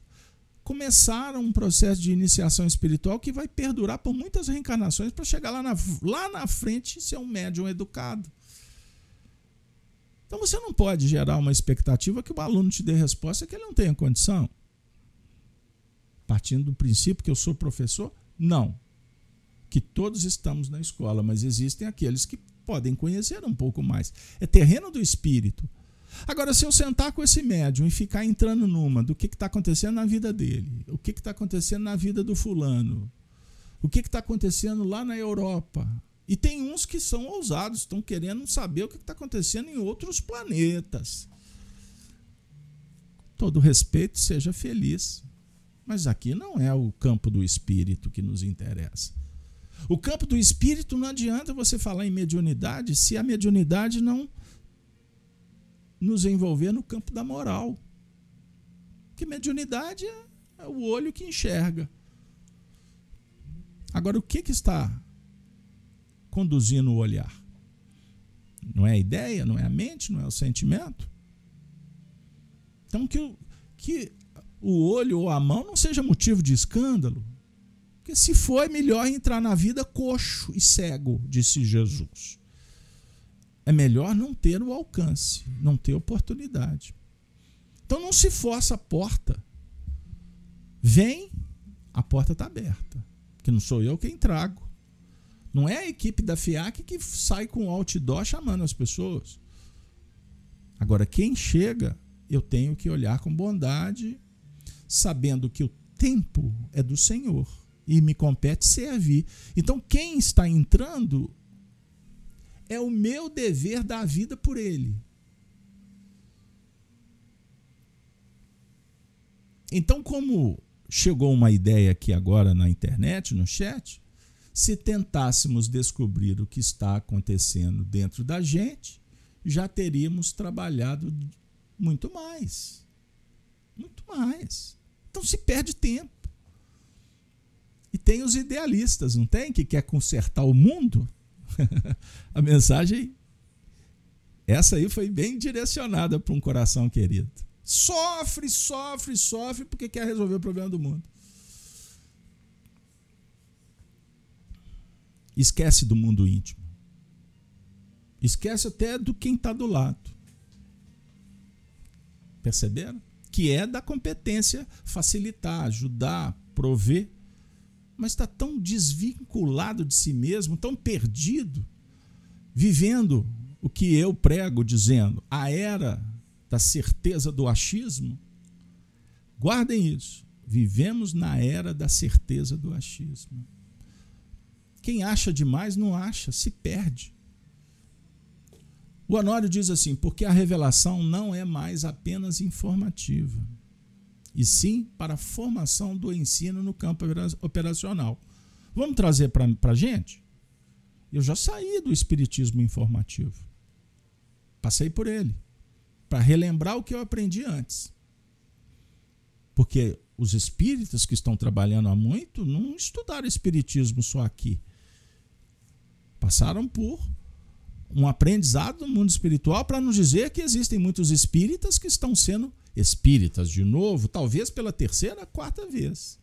começaram um processo de iniciação espiritual que vai perdurar por muitas reencarnações para chegar lá na, lá na frente e ser um médium educado. Então você não pode gerar uma expectativa que o aluno te dê resposta que ele não tenha condição. Partindo do princípio que eu sou professor, não. Que todos estamos na escola, mas existem aqueles que podem conhecer um pouco mais. É terreno do espírito. Agora, se eu sentar com esse médium e ficar entrando numa do que está acontecendo na vida dele, o que está acontecendo na vida do fulano, o que está acontecendo lá na Europa. E tem uns que são ousados, estão querendo saber o que está acontecendo em outros planetas. Todo respeito, seja feliz. Mas aqui não é o campo do espírito que nos interessa. O campo do espírito não adianta você falar em mediunidade se a mediunidade não nos envolver no campo da moral. Que mediunidade é, é o olho que enxerga. Agora, o que, que está conduzindo o olhar? Não é a ideia, não é a mente, não é o sentimento? Então, que que o olho ou a mão não seja motivo de escândalo. Porque se for, é melhor entrar na vida coxo e cego, disse Jesus é melhor não ter o alcance, não ter oportunidade. Então não se força a porta. Vem, a porta está aberta. Que não sou eu quem trago. Não é a equipe da FIAC que sai com outdoor chamando as pessoas. Agora, quem chega, eu tenho que olhar com bondade, sabendo que o tempo é do Senhor e me compete servir. Então, quem está entrando, é o meu dever dar a vida por ele. Então, como chegou uma ideia aqui agora na internet, no chat, se tentássemos descobrir o que está acontecendo dentro da gente, já teríamos trabalhado muito mais. Muito mais. Então se perde tempo. E tem os idealistas, não tem? Que quer consertar o mundo. a mensagem, essa aí foi bem direcionada para um coração querido. Sofre, sofre, sofre porque quer resolver o problema do mundo. Esquece do mundo íntimo. Esquece até do quem está do lado. Perceberam? Que é da competência facilitar, ajudar, prover. Mas está tão desvinculado de si mesmo, tão perdido, vivendo o que eu prego, dizendo a era da certeza do achismo. Guardem isso. Vivemos na era da certeza do achismo. Quem acha demais não acha, se perde. O Honório diz assim: porque a revelação não é mais apenas informativa, e sim para a formação do ensino no campo operacional. Vamos trazer para a gente? Eu já saí do espiritismo informativo. Passei por ele. Para relembrar o que eu aprendi antes. Porque os espíritas que estão trabalhando há muito não estudaram espiritismo só aqui. Passaram por um aprendizado no mundo espiritual para nos dizer que existem muitos espíritas que estão sendo espíritas de novo, talvez pela terceira, quarta vez.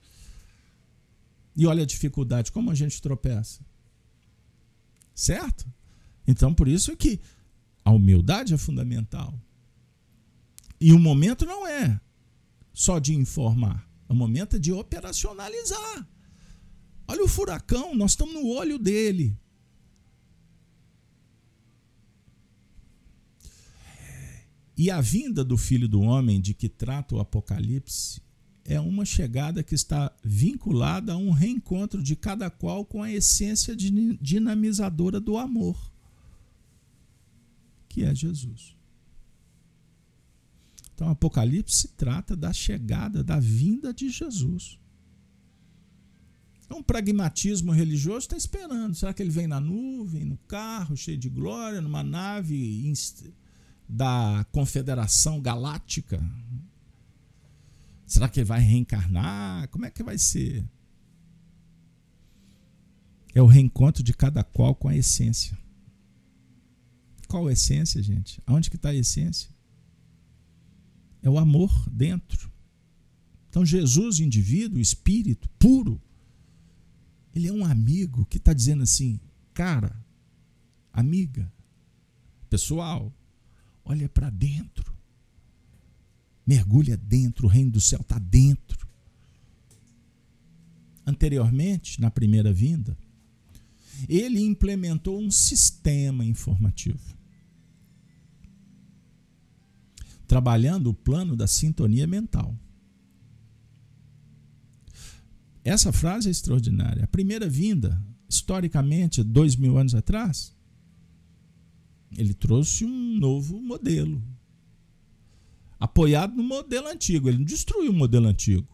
E olha a dificuldade, como a gente tropeça. Certo? Então, por isso é que a humildade é fundamental. E o momento não é só de informar, o momento é de operacionalizar. Olha o furacão, nós estamos no olho dele. E a vinda do Filho do Homem, de que trata o Apocalipse, é uma chegada que está vinculada a um reencontro de cada qual com a essência dinamizadora do amor, que é Jesus. Então, Apocalipse trata da chegada, da vinda de Jesus. Então, o pragmatismo religioso está esperando. Será que ele vem na nuvem, no carro, cheio de glória, numa nave da Confederação Galáctica? Será que ele vai reencarnar? Como é que vai ser? É o reencontro de cada qual com a essência. Qual a essência, gente? Aonde que está a essência? É o amor dentro. Então Jesus, indivíduo, espírito puro, ele é um amigo que está dizendo assim, cara, amiga, pessoal, Olha para dentro. Mergulha dentro, o reino do céu está dentro. Anteriormente, na primeira vinda, ele implementou um sistema informativo. Trabalhando o plano da sintonia mental. Essa frase é extraordinária. A primeira vinda, historicamente, dois mil anos atrás, ele trouxe um novo modelo. Apoiado no modelo antigo. Ele não destruiu o modelo antigo.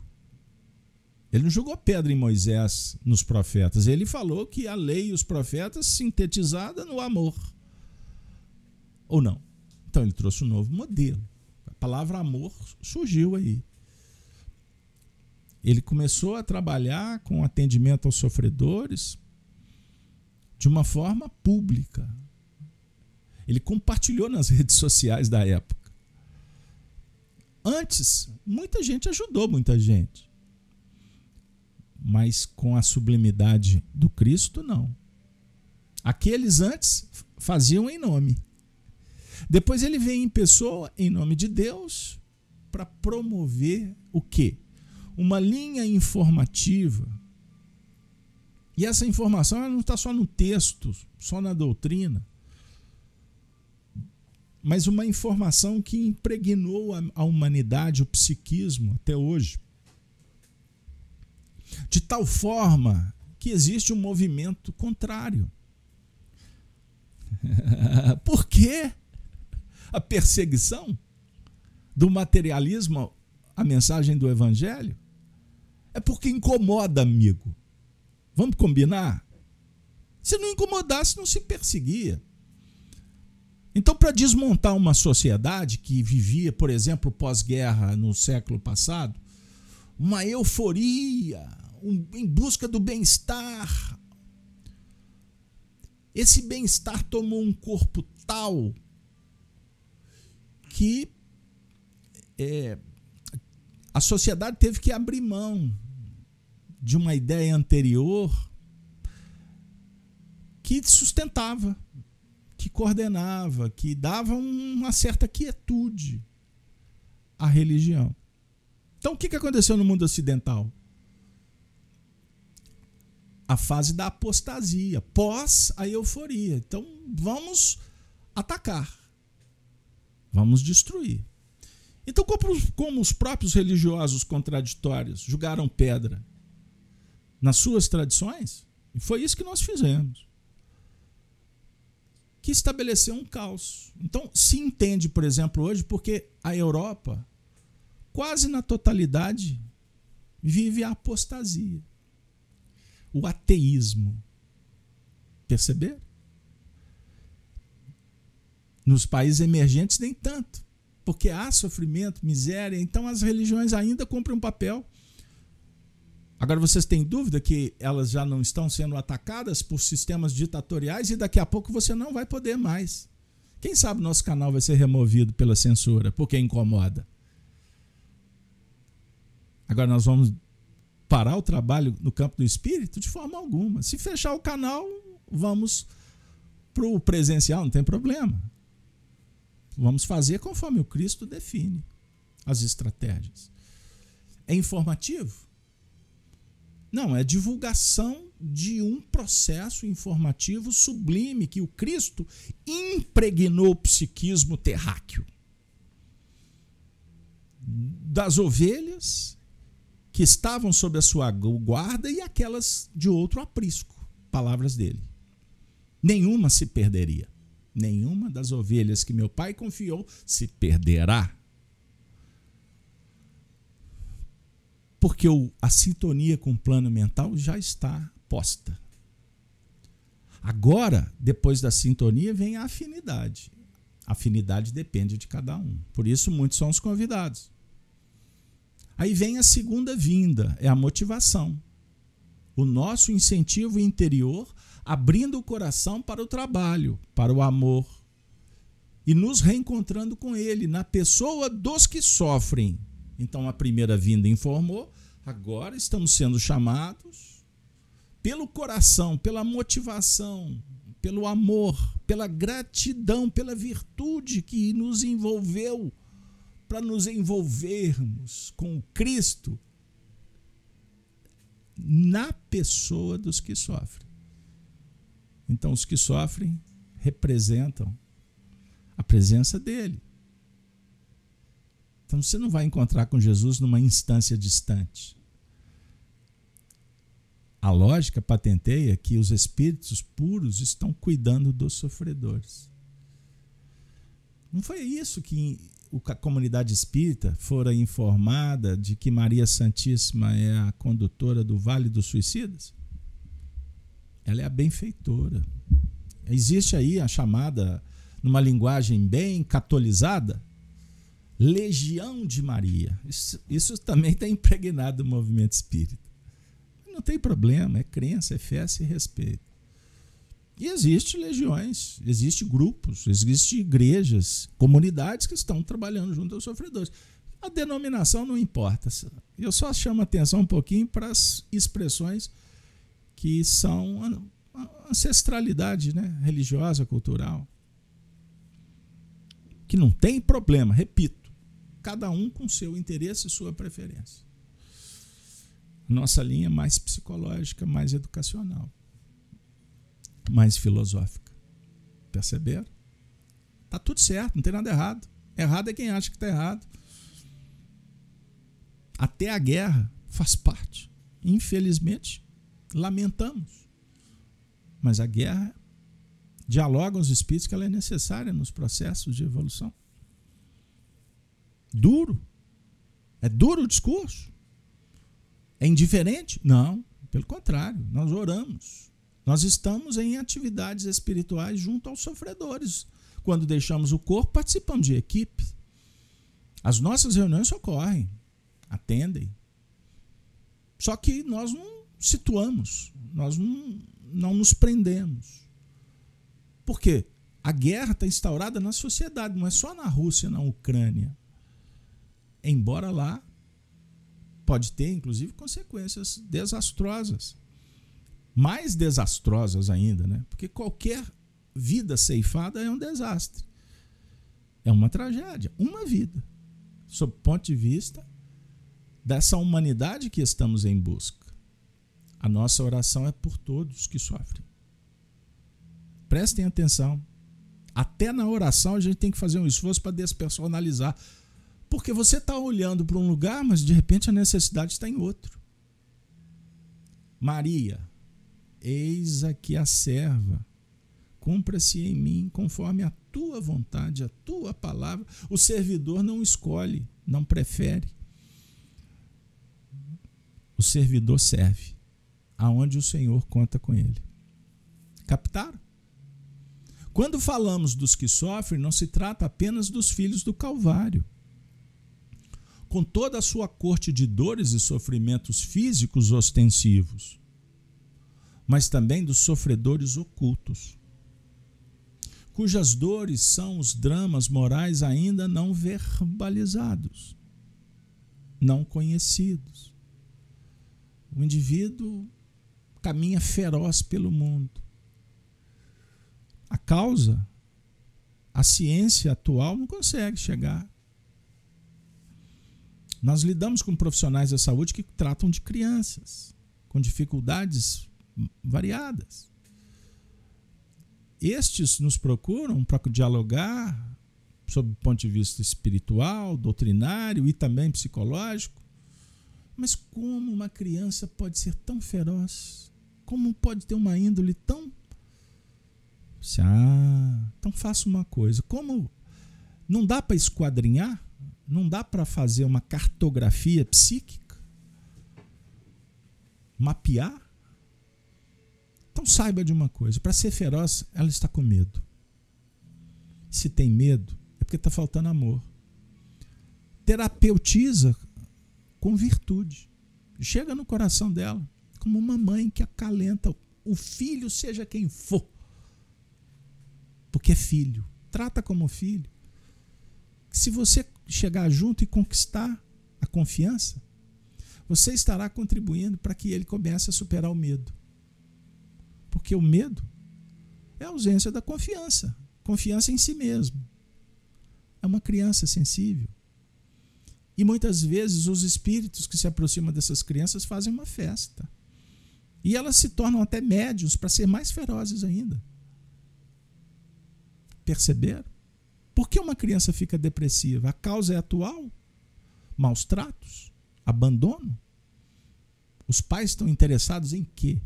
Ele não jogou pedra em Moisés, nos profetas. Ele falou que a lei e os profetas sintetizada no amor. Ou não? Então ele trouxe um novo modelo. A palavra amor surgiu aí. Ele começou a trabalhar com atendimento aos sofredores de uma forma pública, ele compartilhou nas redes sociais da época. Antes, muita gente ajudou muita gente. Mas com a sublimidade do Cristo, não. Aqueles antes faziam em nome. Depois ele vem em pessoa, em nome de Deus, para promover o quê? Uma linha informativa. E essa informação não está só no texto, só na doutrina mas uma informação que impregnou a, humanidade, o psiquismo até hoje. De tal forma que existe um movimento contrário. Por que a perseguição do materialismo à mensagem do evangelho? É porque incomoda, amigo. Vamos combinar? Se não incomodasse, não se perseguia. Então, para desmontar uma sociedade que vivia, por exemplo, pós-guerra no século passado, uma euforia, um, em busca do bem-estar. Esse bem-estar tomou um corpo tal que é, a sociedade teve que abrir mão de uma ideia anterior que sustentava, que coordenava, que dava uma certa quietude à religião. Então, o que aconteceu no mundo ocidental? A fase da apostasia, pós a euforia. Então, vamos atacar, vamos destruir. Então, como, os próprios religiosos contraditórios julgaram pedra nas suas tradições, foi isso que nós fizemos que estabeleceu um caos. Então, se entende, por exemplo, hoje, porque a Europa, quase na totalidade, vive a apostasia, o ateísmo. Perceber? Nos países emergentes, nem tanto, porque há sofrimento, miséria, então as religiões ainda cumprem um papel Agora vocês têm dúvida que elas já não estão sendo atacadas por sistemas ditatoriais e daqui a pouco você não vai poder mais. Quem sabe nosso canal vai ser removido pela censura, porque incomoda. Agora nós vamos parar o trabalho no campo do espírito de forma alguma. Se fechar o canal, vamos para o presencial, não tem problema. Vamos fazer conforme o Cristo define as estratégias. É informativo? Não, é divulgação de um processo informativo sublime que o Cristo impregnou o psiquismo terráqueo. Das ovelhas que estavam sob a sua guarda e aquelas de outro aprisco. Palavras dele. Nenhuma se perderia. Nenhuma das ovelhas que meu pai confiou se perderá. Porque o, a sintonia com o plano mental já está posta. Agora, depois da sintonia, vem a afinidade. A afinidade depende de cada um. Por isso, muitos são os convidados. Aí vem a segunda vinda, é a motivação. O nosso incentivo interior abrindo o coração para o trabalho, para o amor. E nos reencontrando com Ele, na pessoa dos que sofrem. Então a primeira vinda informou, agora estamos sendo chamados pelo coração, pela motivação, pelo amor, pela gratidão, pela virtude que nos envolveu para nos envolvermos com Cristo na pessoa dos que sofrem. Então, os que sofrem representam a presença dele. Então você não vai encontrar com Jesus numa instância distante. A lógica patenteia que os espíritos puros estão cuidando dos sofredores. Não foi isso que a comunidade espírita fora informada de que Maria Santíssima é a condutora do Vale dos Suicidas? Ela é a benfeitora. Existe aí a chamada, numa linguagem bem catolizada, Legião de Maria. Isso, isso também está impregnado no movimento espírita. Não tem problema, é crença, é fé, e respeito. E existe legiões, existe grupos, existe igrejas, comunidades que estão trabalhando junto aos sofredores. A denominação não importa. Eu só chamo atenção um pouquinho para as expressões que são ancestralidade né? religiosa, cultural. Que não tem problema, repito cada um com seu interesse e sua preferência. Nossa linha mais psicológica, mais educacional, mais filosófica. Perceberam? Tá tudo certo, não tem nada errado. Errado é quem acha que está errado. Até a guerra faz parte. Infelizmente, lamentamos. Mas a guerra dialoga os espíritos que ela é necessária nos processos de evolução. Duro. É duro o discurso? É indiferente? Não, pelo contrário, nós oramos. Nós estamos em atividades espirituais junto aos sofredores. Quando deixamos o corpo, participamos de equipe. As nossas reuniões ocorrem, atendem. Só que nós não situamos, nós não, não nos prendemos. Por quê? A guerra está instaurada na sociedade, não é só na Rússia, na Ucrânia. Embora lá pode ter, inclusive, consequências desastrosas. Mais desastrosas ainda, né? Porque qualquer vida ceifada é um desastre. É uma tragédia, uma vida. Sob o ponto de vista dessa humanidade que estamos em busca. A nossa oração é por todos que sofrem. Prestem atenção. Até na oração a gente tem que fazer um esforço para despersonalizar. Porque você está olhando para um lugar, mas de repente a necessidade está em outro. Maria, eis aqui a serva, cumpra-se em mim conforme a tua vontade, a tua palavra. O servidor não escolhe, não prefere. O servidor serve aonde o Senhor conta com ele. Captaram? Quando falamos dos que sofrem, não se trata apenas dos filhos do Calvário. Com toda a sua corte de dores e sofrimentos físicos ostensivos, mas também dos sofredores ocultos, cujas dores são os dramas morais ainda não verbalizados, não conhecidos. O indivíduo caminha feroz pelo mundo, a causa, a ciência atual não consegue chegar. Nós lidamos com profissionais da saúde que tratam de crianças com dificuldades variadas. Estes nos procuram para dialogar sob o ponto de vista espiritual, doutrinário e também psicológico. Mas como uma criança pode ser tão feroz? Como pode ter uma índole tão ah, então faça uma coisa. Como não dá para esquadrinhar, não dá para fazer uma cartografia psíquica, mapear. Então saiba de uma coisa: para ser feroz, ela está com medo. Se tem medo, é porque está faltando amor. Terapeutiza com virtude. Chega no coração dela, como uma mãe que acalenta o filho, seja quem for porque é filho. Trata como filho. Se você chegar junto e conquistar a confiança, você estará contribuindo para que ele comece a superar o medo. Porque o medo é a ausência da confiança, confiança em si mesmo. É uma criança sensível. E muitas vezes os espíritos que se aproximam dessas crianças fazem uma festa. E elas se tornam até médios para ser mais ferozes ainda. Perceberam? Por que uma criança fica depressiva? A causa é atual? Maus tratos? Abandono? Os pais estão interessados em quê?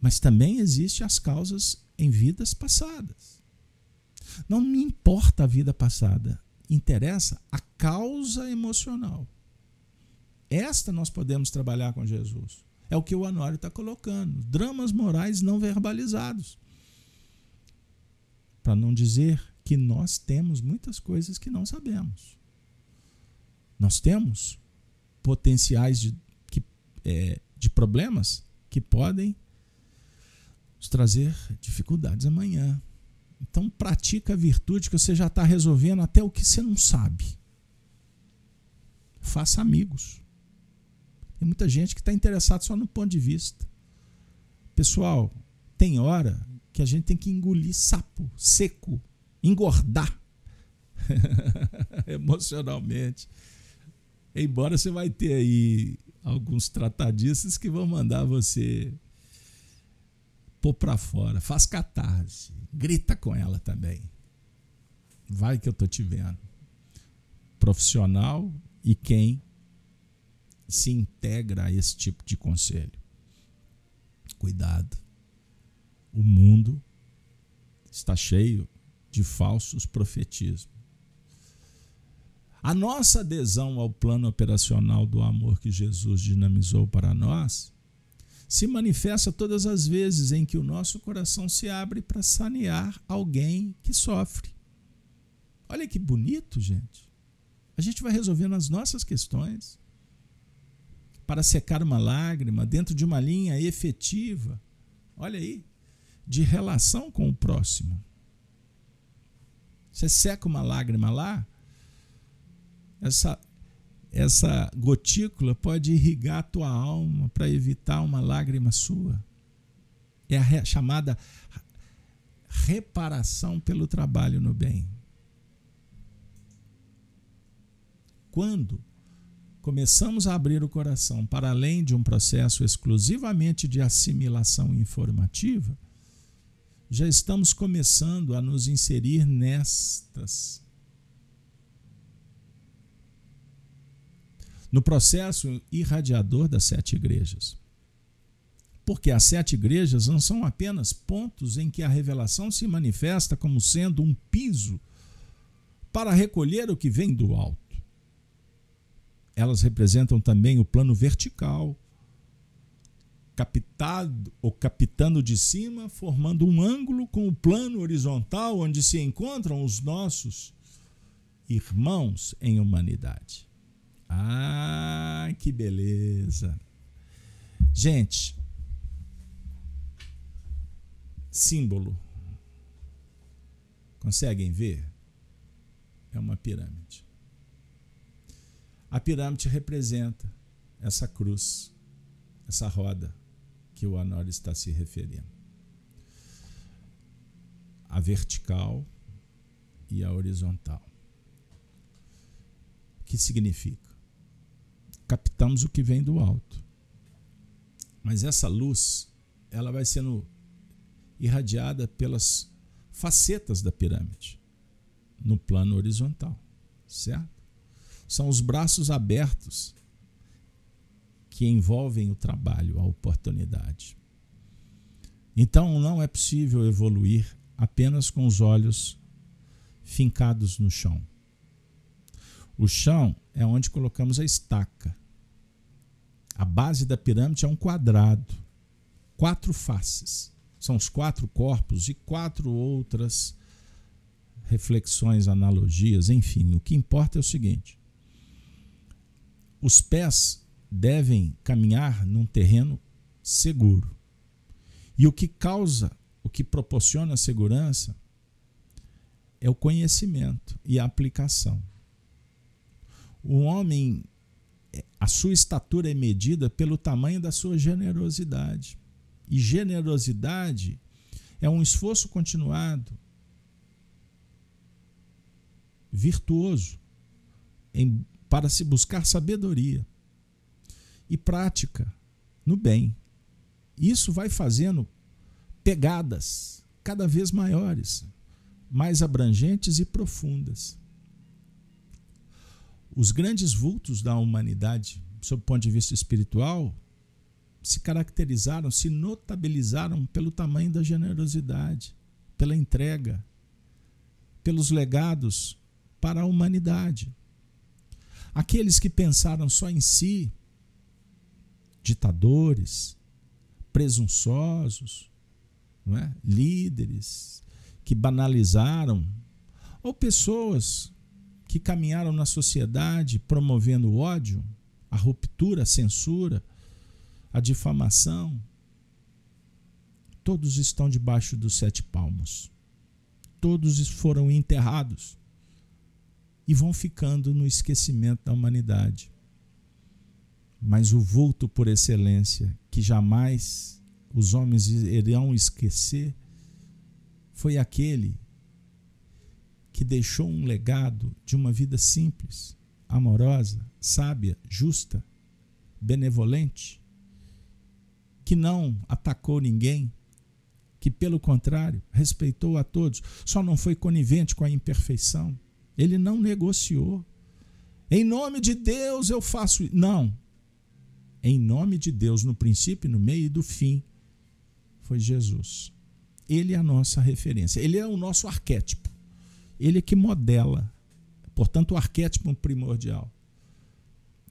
Mas também existem as causas em vidas passadas. Não me importa a vida passada, interessa a causa emocional. Esta nós podemos trabalhar com Jesus. É o que o Anório está colocando. Dramas morais não verbalizados para não dizer que nós temos muitas coisas que não sabemos. Nós temos potenciais de, que, é, de problemas que podem nos trazer dificuldades amanhã. Então, pratica a virtude que você já está resolvendo até o que você não sabe. Faça amigos. Tem muita gente que está interessado só no ponto de vista. Pessoal, tem hora que a gente tem que engolir sapo seco, engordar emocionalmente. Embora você vai ter aí alguns tratadistas que vão mandar você pôr para fora, faz catarse, grita com ela também. Vai que eu tô te vendo. Profissional e quem se integra a esse tipo de conselho. Cuidado o mundo está cheio de falsos profetismos. A nossa adesão ao plano operacional do amor que Jesus dinamizou para nós se manifesta todas as vezes em que o nosso coração se abre para sanear alguém que sofre. Olha que bonito, gente. A gente vai resolvendo as nossas questões para secar uma lágrima dentro de uma linha efetiva. Olha aí, de relação com o próximo. Você seca uma lágrima lá, essa, essa gotícula pode irrigar a tua alma para evitar uma lágrima sua. É a chamada reparação pelo trabalho no bem. Quando começamos a abrir o coração para além de um processo exclusivamente de assimilação informativa, já estamos começando a nos inserir nestas. No processo irradiador das sete igrejas. Porque as sete igrejas não são apenas pontos em que a revelação se manifesta como sendo um piso para recolher o que vem do alto. Elas representam também o plano vertical, captado ou captando de cima, formando um ângulo com o plano horizontal onde se encontram os nossos irmãos em humanidade. Ah, que beleza! Gente, símbolo. Conseguem ver? É uma pirâmide. A pirâmide representa essa cruz, essa roda que o Anor está se referindo. A vertical e a horizontal. O que significa? Captamos o que vem do alto. Mas essa luz, ela vai sendo irradiada pelas facetas da pirâmide no plano horizontal, certo? São os braços abertos que envolvem o trabalho, a oportunidade. Então não é possível evoluir apenas com os olhos fincados no chão. O chão é onde colocamos a estaca. A base da pirâmide é um quadrado, quatro faces. São os quatro corpos e quatro outras reflexões, analogias, enfim. O que importa é o seguinte: os pés devem caminhar num terreno seguro. E o que causa, o que proporciona segurança é o conhecimento e a aplicação. O homem, a sua estatura é medida pelo tamanho da sua generosidade. E generosidade é um esforço continuado, virtuoso, em, para se buscar sabedoria e prática no bem. Isso vai fazendo pegadas cada vez maiores, mais abrangentes e profundas. Os grandes vultos da humanidade, sob o ponto de vista espiritual, se caracterizaram, se notabilizaram pelo tamanho da generosidade, pela entrega, pelos legados para a humanidade. Aqueles que pensaram só em si, ditadores, presunçosos, não é? líderes que banalizaram, ou pessoas que caminharam na sociedade promovendo o ódio, a ruptura, a censura, a difamação, todos estão debaixo dos sete palmos. Todos foram enterrados e vão ficando no esquecimento da humanidade. Mas o vulto por excelência, que jamais os homens irão esquecer, foi aquele que deixou um legado de uma vida simples, amorosa, sábia, justa, benevolente, que não atacou ninguém, que, pelo contrário, respeitou a todos, só não foi conivente com a imperfeição. Ele não negociou. Em nome de Deus eu faço. Não. Em nome de Deus, no princípio, no meio e do fim, foi Jesus. Ele é a nossa referência. Ele é o nosso arquétipo. Ele é que modela. Portanto, o arquétipo primordial,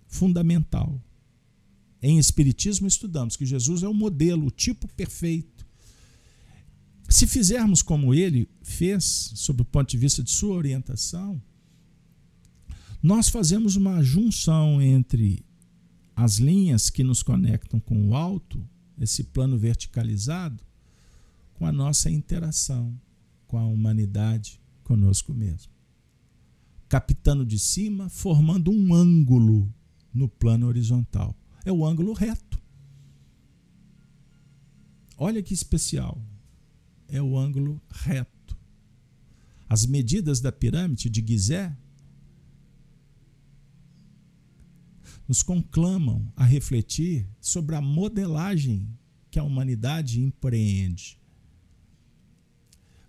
fundamental. Em Espiritismo estudamos que Jesus é o modelo, o tipo perfeito. Se fizermos como ele fez, sob o ponto de vista de sua orientação, nós fazemos uma junção entre as linhas que nos conectam com o alto, esse plano verticalizado, com a nossa interação com a humanidade, conosco mesmo. Capitando de cima, formando um ângulo no plano horizontal. É o ângulo reto. Olha que especial. É o ângulo reto. As medidas da pirâmide de Gizé nos conclamam a refletir sobre a modelagem que a humanidade empreende.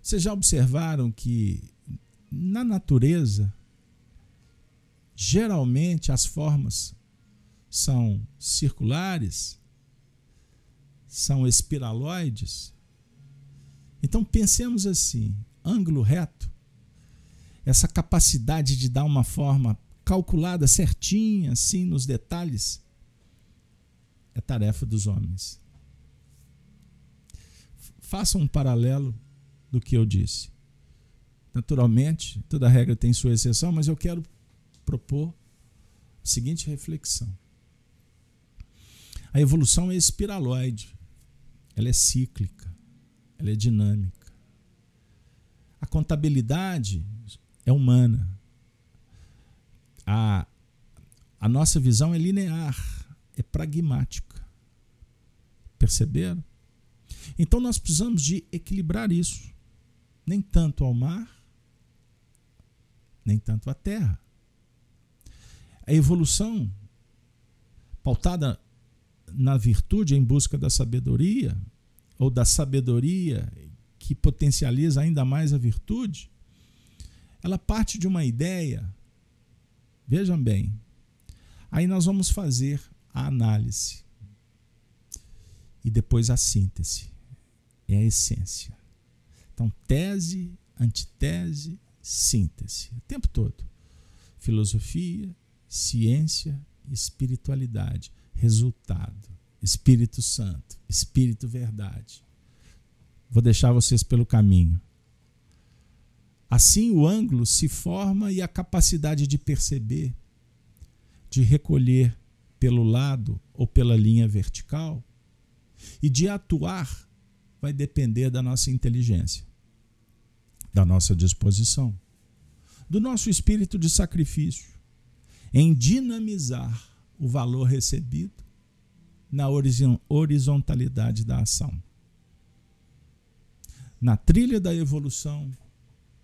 Vocês já observaram que na natureza, geralmente as formas são circulares, são espiraloides? Então pensemos assim: ângulo reto, essa capacidade de dar uma forma calculada certinha, assim, nos detalhes, é tarefa dos homens. Faça um paralelo do que eu disse. Naturalmente, toda regra tem sua exceção, mas eu quero propor a seguinte reflexão. A evolução é espiraloide, ela é cíclica, ela é dinâmica. A contabilidade é humana, a, a nossa visão é linear, é pragmática. Perceberam? Então nós precisamos de equilibrar isso. Nem tanto ao mar, nem tanto à terra. A evolução pautada na virtude em busca da sabedoria, ou da sabedoria que potencializa ainda mais a virtude, ela parte de uma ideia Vejam bem. Aí nós vamos fazer a análise e depois a síntese. É a essência. Então, tese, antitese, síntese. O tempo todo. Filosofia, ciência, espiritualidade. Resultado. Espírito Santo. Espírito Verdade. Vou deixar vocês pelo caminho. Assim, o ângulo se forma e a capacidade de perceber, de recolher pelo lado ou pela linha vertical e de atuar vai depender da nossa inteligência, da nossa disposição, do nosso espírito de sacrifício, em dinamizar o valor recebido na horizontalidade da ação. Na trilha da evolução,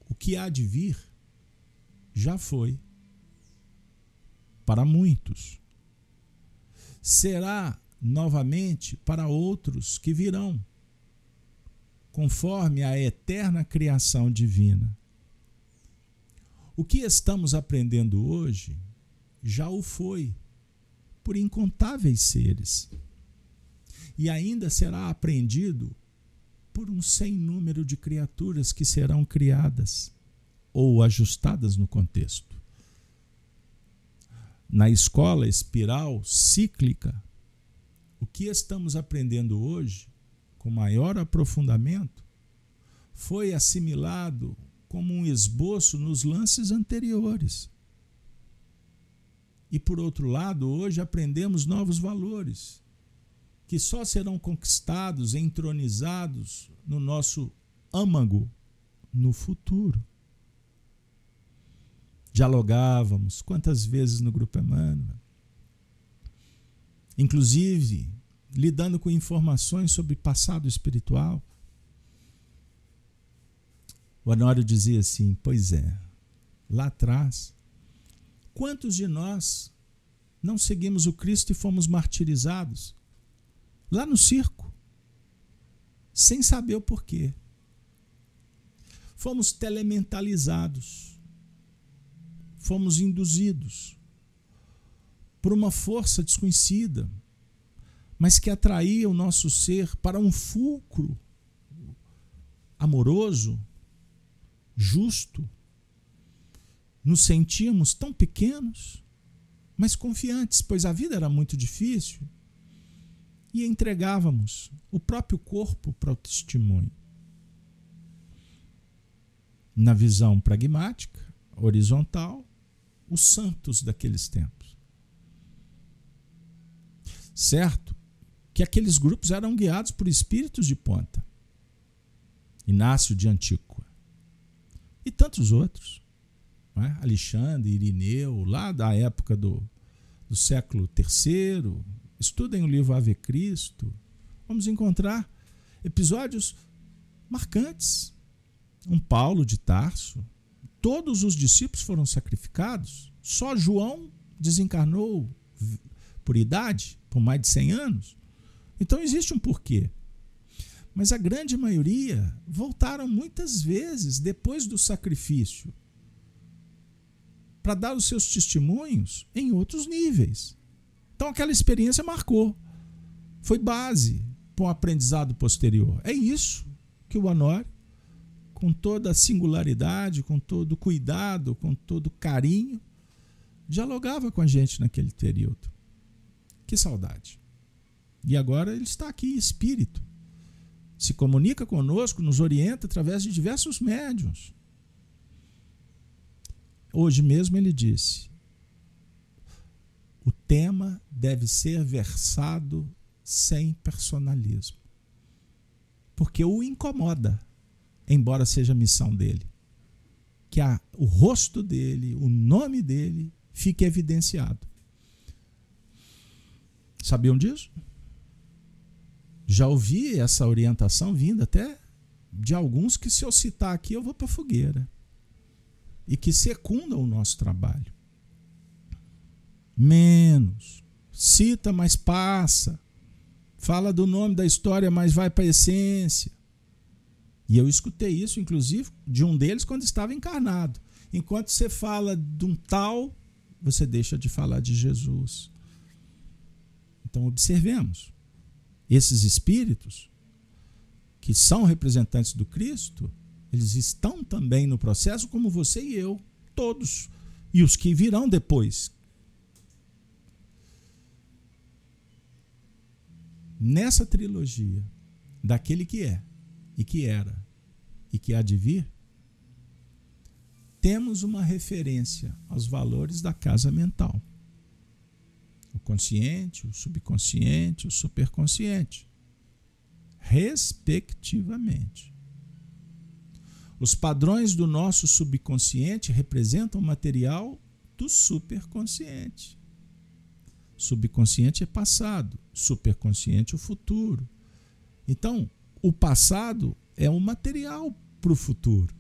o que há de vir já foi para muitos. Será novamente para outros que virão, conforme a eterna criação divina. O que estamos aprendendo hoje já o foi por incontáveis seres. E ainda será aprendido por um sem número de criaturas que serão criadas ou ajustadas no contexto. Na escola espiral cíclica, o que estamos aprendendo hoje, com maior aprofundamento, foi assimilado como um esboço nos lances anteriores. E por outro lado, hoje aprendemos novos valores que só serão conquistados, entronizados no nosso âmago no futuro. Dialogávamos quantas vezes no Grupo Emmanuel, inclusive lidando com informações sobre passado espiritual. O Honório dizia assim: Pois é, lá atrás, quantos de nós não seguimos o Cristo e fomos martirizados? Lá no circo, sem saber o porquê. Fomos telementalizados, fomos induzidos por uma força desconhecida, mas que atraía o nosso ser para um fulcro amoroso, justo. Nos sentíamos tão pequenos, mas confiantes, pois a vida era muito difícil e entregávamos o próprio corpo para o testemunho. Na visão pragmática, horizontal, os santos daqueles tempos. certo que aqueles grupos eram guiados por espíritos de ponta. Inácio de Antíqua. E tantos outros. É? Alexandre, Irineu, lá da época do, do século III. Estudem o livro Ave Cristo. Vamos encontrar episódios marcantes. Um Paulo de Tarso. Todos os discípulos foram sacrificados. Só João desencarnou por idade, por mais de 100 anos. Então existe um porquê. Mas a grande maioria voltaram muitas vezes depois do sacrifício para dar os seus testemunhos em outros níveis. Então aquela experiência marcou. Foi base para um aprendizado posterior. É isso que o Honório, com toda a singularidade, com todo o cuidado, com todo o carinho, dialogava com a gente naquele período. Que saudade. E agora ele está aqui em espírito. Se comunica conosco, nos orienta através de diversos médiums. Hoje mesmo ele disse: o tema deve ser versado sem personalismo. Porque o incomoda, embora seja a missão dele. Que a, o rosto dele, o nome dele fique evidenciado. Sabiam disso? Já ouvi essa orientação vindo até de alguns que, se eu citar aqui, eu vou para a fogueira. E que secundam o nosso trabalho. Menos. Cita, mas passa. Fala do nome da história, mas vai para a essência. E eu escutei isso, inclusive, de um deles quando estava encarnado. Enquanto você fala de um tal, você deixa de falar de Jesus. Então, observemos esses espíritos, que são representantes do Cristo, eles estão também no processo, como você e eu, todos, e os que virão depois. Nessa trilogia, daquele que é, e que era, e que há de vir, temos uma referência aos valores da casa mental o consciente, o subconsciente, o superconsciente, respectivamente. Os padrões do nosso subconsciente representam o material do superconsciente. Subconsciente é passado, superconsciente é o futuro. Então, o passado é um material para o futuro.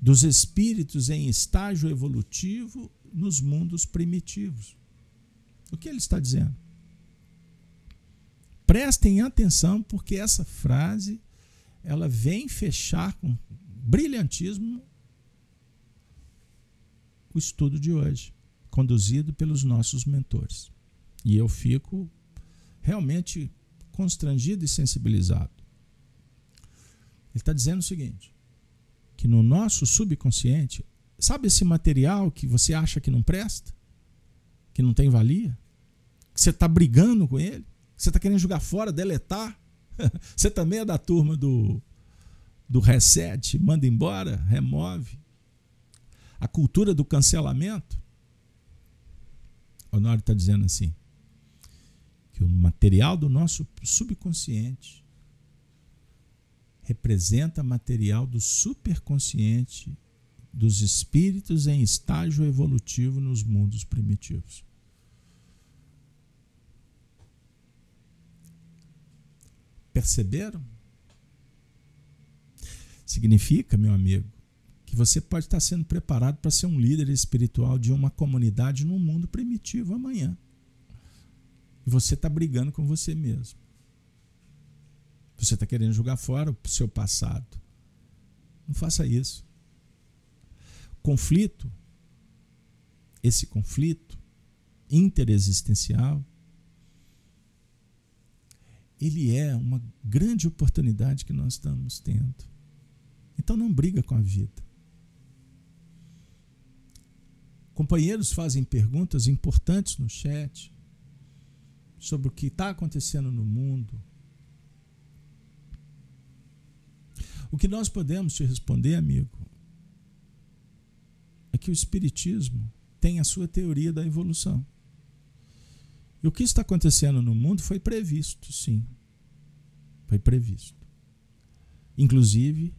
Dos espíritos em estágio evolutivo nos mundos primitivos. O que ele está dizendo? Prestem atenção porque essa frase ela vem fechar com brilhantismo o estudo de hoje, conduzido pelos nossos mentores. E eu fico realmente constrangido e sensibilizado. Ele está dizendo o seguinte: que no nosso subconsciente, sabe esse material que você acha que não presta? Que não tem valia? que você está brigando com ele, que você está querendo jogar fora, deletar. você também é da turma do, do reset, manda embora, remove. A cultura do cancelamento. Honório está dizendo assim: que o material do nosso subconsciente representa material do superconsciente dos espíritos em estágio evolutivo nos mundos primitivos. Perceberam? Significa, meu amigo, que você pode estar sendo preparado para ser um líder espiritual de uma comunidade num mundo primitivo amanhã. E você está brigando com você mesmo. Você está querendo jogar fora o seu passado. Não faça isso. Conflito, esse conflito interexistencial, ele é uma grande oportunidade que nós estamos tendo. Então não briga com a vida. Companheiros fazem perguntas importantes no chat sobre o que está acontecendo no mundo. O que nós podemos te responder, amigo, é que o Espiritismo tem a sua teoria da evolução. E o que está acontecendo no mundo foi previsto, sim. Foi previsto. Inclusive,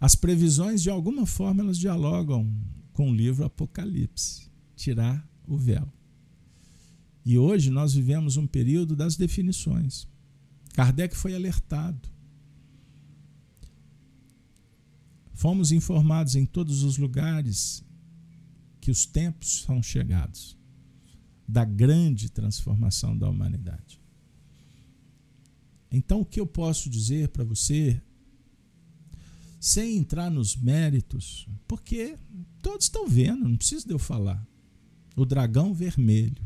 as previsões, de alguma forma, elas dialogam com o livro Apocalipse tirar o véu. E hoje nós vivemos um período das definições. Kardec foi alertado. Fomos informados em todos os lugares que os tempos são chegados da grande transformação da humanidade. Então, o que eu posso dizer para você, sem entrar nos méritos, porque todos estão vendo, não precisa de eu falar. O dragão vermelho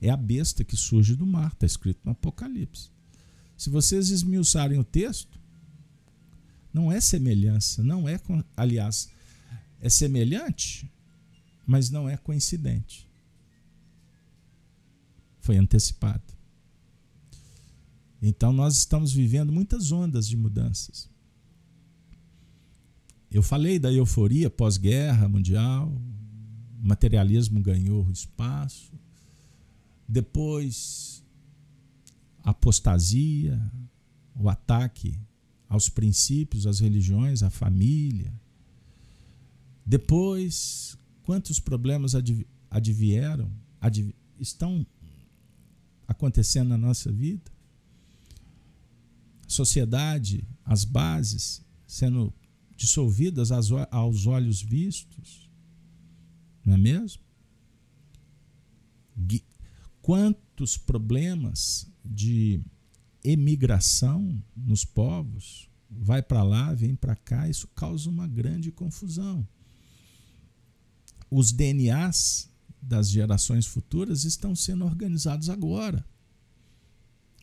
é a besta que surge do mar, está escrito no Apocalipse. Se vocês esmiuçarem o texto, não é semelhança, não é, aliás, é semelhante, mas não é coincidente. Foi antecipado. Então nós estamos vivendo muitas ondas de mudanças. Eu falei da euforia pós-guerra mundial, materialismo ganhou espaço, depois a apostasia, o ataque aos princípios, às religiões, à família. Depois, quantos problemas advieram, adv, estão acontecendo na nossa vida? Sociedade, as bases sendo dissolvidas aos olhos vistos, não é mesmo? Quantos problemas de emigração nos povos, vai para lá, vem para cá, isso causa uma grande confusão. Os DNAs das gerações futuras estão sendo organizados agora.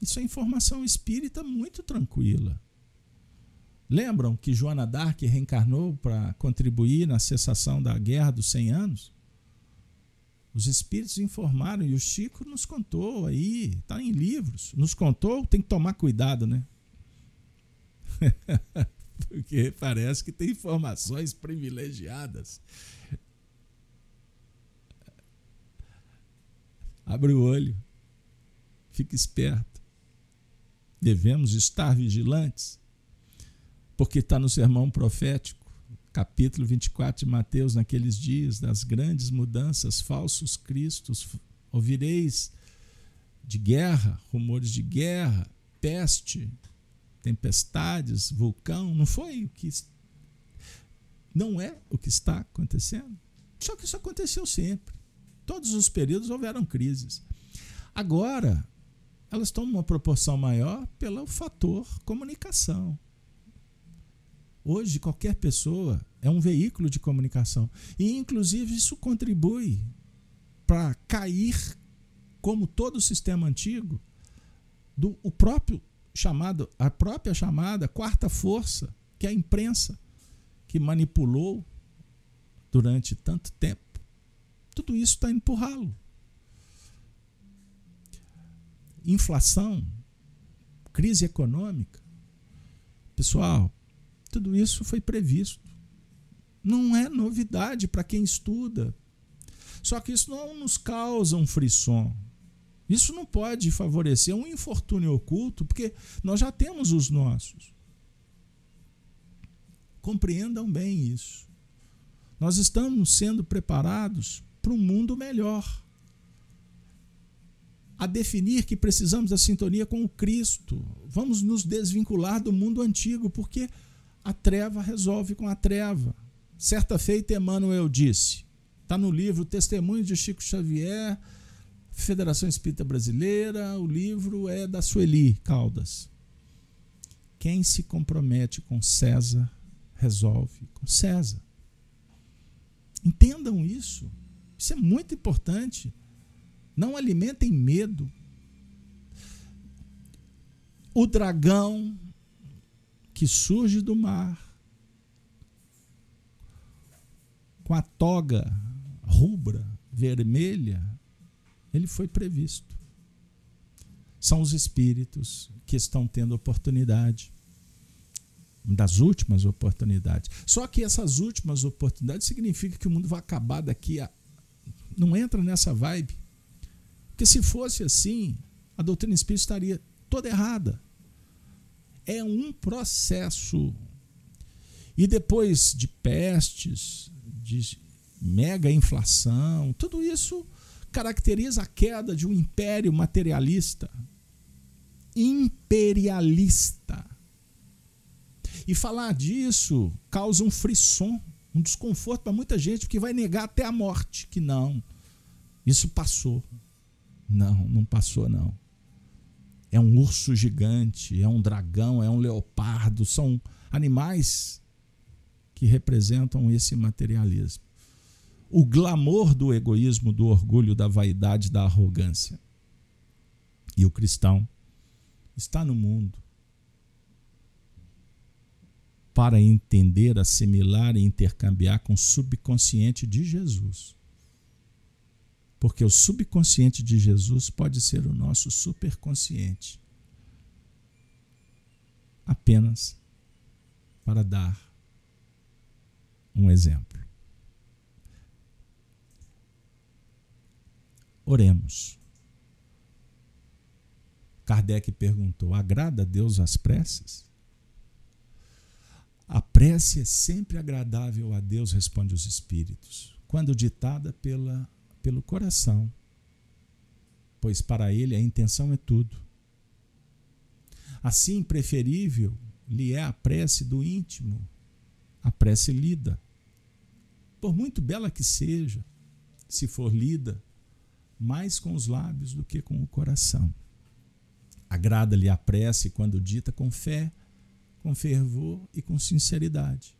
Isso é informação espírita muito tranquila. Lembram que Joana d'Arc reencarnou para contribuir na cessação da Guerra dos 100 Anos? Os espíritos informaram e o Chico nos contou aí, está em livros. Nos contou, tem que tomar cuidado, né? Porque parece que tem informações privilegiadas. Abre o olho, fique esperto. Devemos estar vigilantes, porque está no sermão profético capítulo 24 de Mateus, naqueles dias das grandes mudanças, falsos cristos, ouvireis de guerra, rumores de guerra, peste, tempestades, vulcão, não foi o que não é o que está acontecendo. Só que isso aconteceu sempre. Todos os períodos houveram crises. Agora, elas estão numa proporção maior pelo fator comunicação. Hoje, qualquer pessoa é um veículo de comunicação. E, inclusive, isso contribui para cair, como todo o sistema antigo, do o próprio chamado, a própria chamada quarta força, que é a imprensa, que manipulou durante tanto tempo. Tudo isso está indo ralo. Inflação, crise econômica. Pessoal, tudo isso foi previsto. Não é novidade para quem estuda. Só que isso não nos causa um frisson. Isso não pode favorecer um infortúnio oculto, porque nós já temos os nossos. Compreendam bem isso. Nós estamos sendo preparados para um mundo melhor. A definir que precisamos da sintonia com o Cristo. Vamos nos desvincular do mundo antigo, porque a treva resolve com a treva. Certa feita, Emmanuel disse, está no livro Testemunho de Chico Xavier, Federação Espírita Brasileira, o livro é da Sueli Caldas. Quem se compromete com César, resolve com César. Entendam isso. Isso é muito importante. Não alimentem medo. O dragão que surge do mar com a toga rubra, vermelha, ele foi previsto. São os espíritos que estão tendo oportunidade das últimas oportunidades. Só que essas últimas oportunidades significa que o mundo vai acabar daqui a não entra nessa vibe. Porque se fosse assim, a doutrina espírita estaria toda errada. É um processo. E depois de pestes, de mega inflação, tudo isso caracteriza a queda de um império materialista. Imperialista. E falar disso causa um frisson, um desconforto para muita gente, porque vai negar até a morte que não. Isso passou. Não, não passou não. É um urso gigante, é um dragão, é um leopardo, são animais que representam esse materialismo o glamour do egoísmo, do orgulho, da vaidade, da arrogância. E o cristão está no mundo para entender, assimilar e intercambiar com o subconsciente de Jesus. Porque o subconsciente de Jesus pode ser o nosso superconsciente. Apenas para dar um exemplo. Oremos. Kardec perguntou: agrada a Deus as preces? A prece é sempre agradável a Deus, responde os Espíritos, quando ditada pela, pelo coração, pois para ele a intenção é tudo. Assim, preferível lhe é a prece do íntimo, a prece lida. Por muito bela que seja, se for lida mais com os lábios do que com o coração. Agrada-lhe a prece quando dita com fé, com fervor e com sinceridade.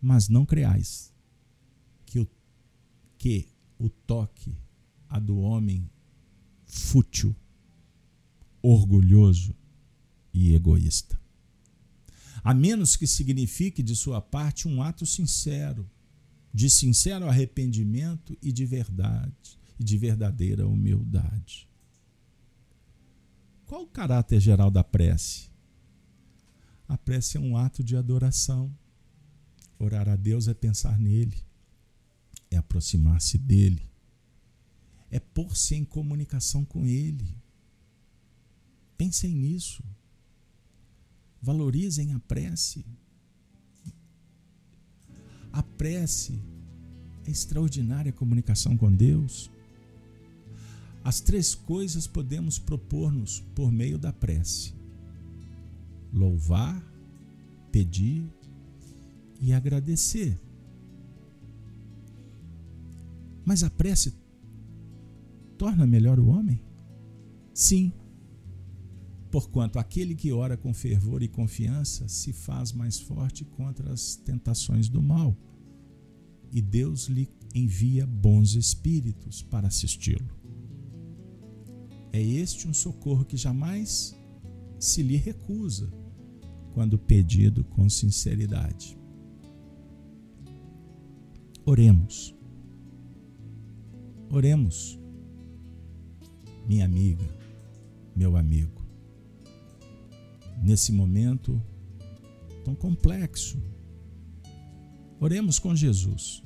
Mas não creais que o toque a do homem fútil, orgulhoso e egoísta. A menos que signifique de sua parte um ato sincero, de sincero arrependimento e de verdade, e de verdadeira humildade. Qual o caráter geral da prece? A prece é um ato de adoração. Orar a Deus é pensar nele, é aproximar-se dele, é pôr-se em comunicação com ele. Pensem nisso. Valorizem a prece. A prece é extraordinária comunicação com Deus. As três coisas podemos propor-nos por meio da prece: louvar, pedir e agradecer. Mas a prece torna melhor o homem? Sim. Porquanto aquele que ora com fervor e confiança se faz mais forte contra as tentações do mal, e Deus lhe envia bons espíritos para assisti-lo. É este um socorro que jamais se lhe recusa quando pedido com sinceridade. Oremos. Oremos, minha amiga, meu amigo nesse momento tão complexo. Oremos com Jesus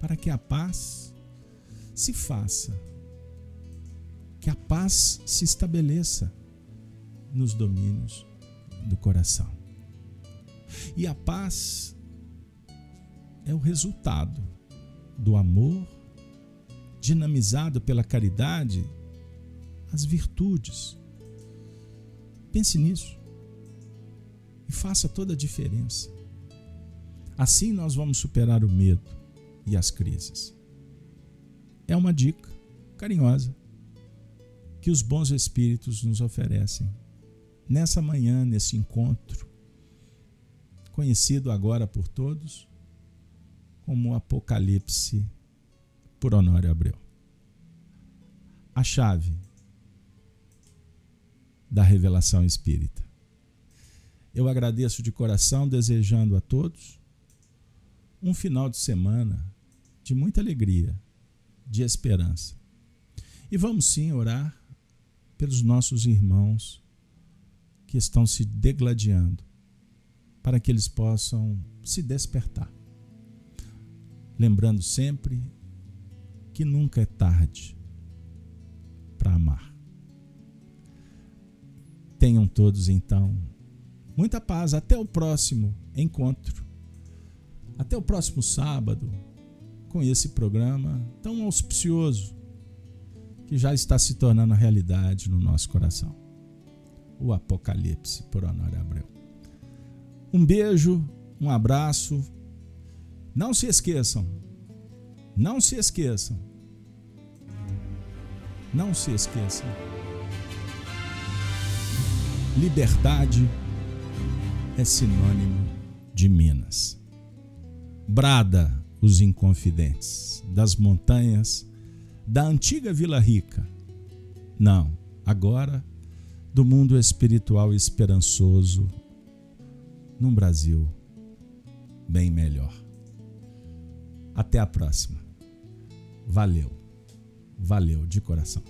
para que a paz se faça, que a paz se estabeleça nos domínios do coração. E a paz é o resultado do amor dinamizado pela caridade, as virtudes Pense nisso. E faça toda a diferença. Assim nós vamos superar o medo e as crises. É uma dica carinhosa que os bons espíritos nos oferecem nessa manhã, nesse encontro, conhecido agora por todos como o Apocalipse por Honório Abreu. A chave da revelação espírita. Eu agradeço de coração, desejando a todos um final de semana de muita alegria, de esperança. E vamos sim orar pelos nossos irmãos que estão se degladiando, para que eles possam se despertar. Lembrando sempre que nunca é tarde para amar. Tenham todos então muita paz. Até o próximo encontro. Até o próximo sábado com esse programa tão auspicioso que já está se tornando realidade no nosso coração. O Apocalipse por Honório Abreu. Um beijo, um abraço. Não se esqueçam, não se esqueçam, não se esqueçam. Liberdade é sinônimo de Minas. Brada os inconfidentes das montanhas da antiga Vila Rica. Não, agora do mundo espiritual esperançoso num Brasil bem melhor. Até a próxima. Valeu. Valeu de coração.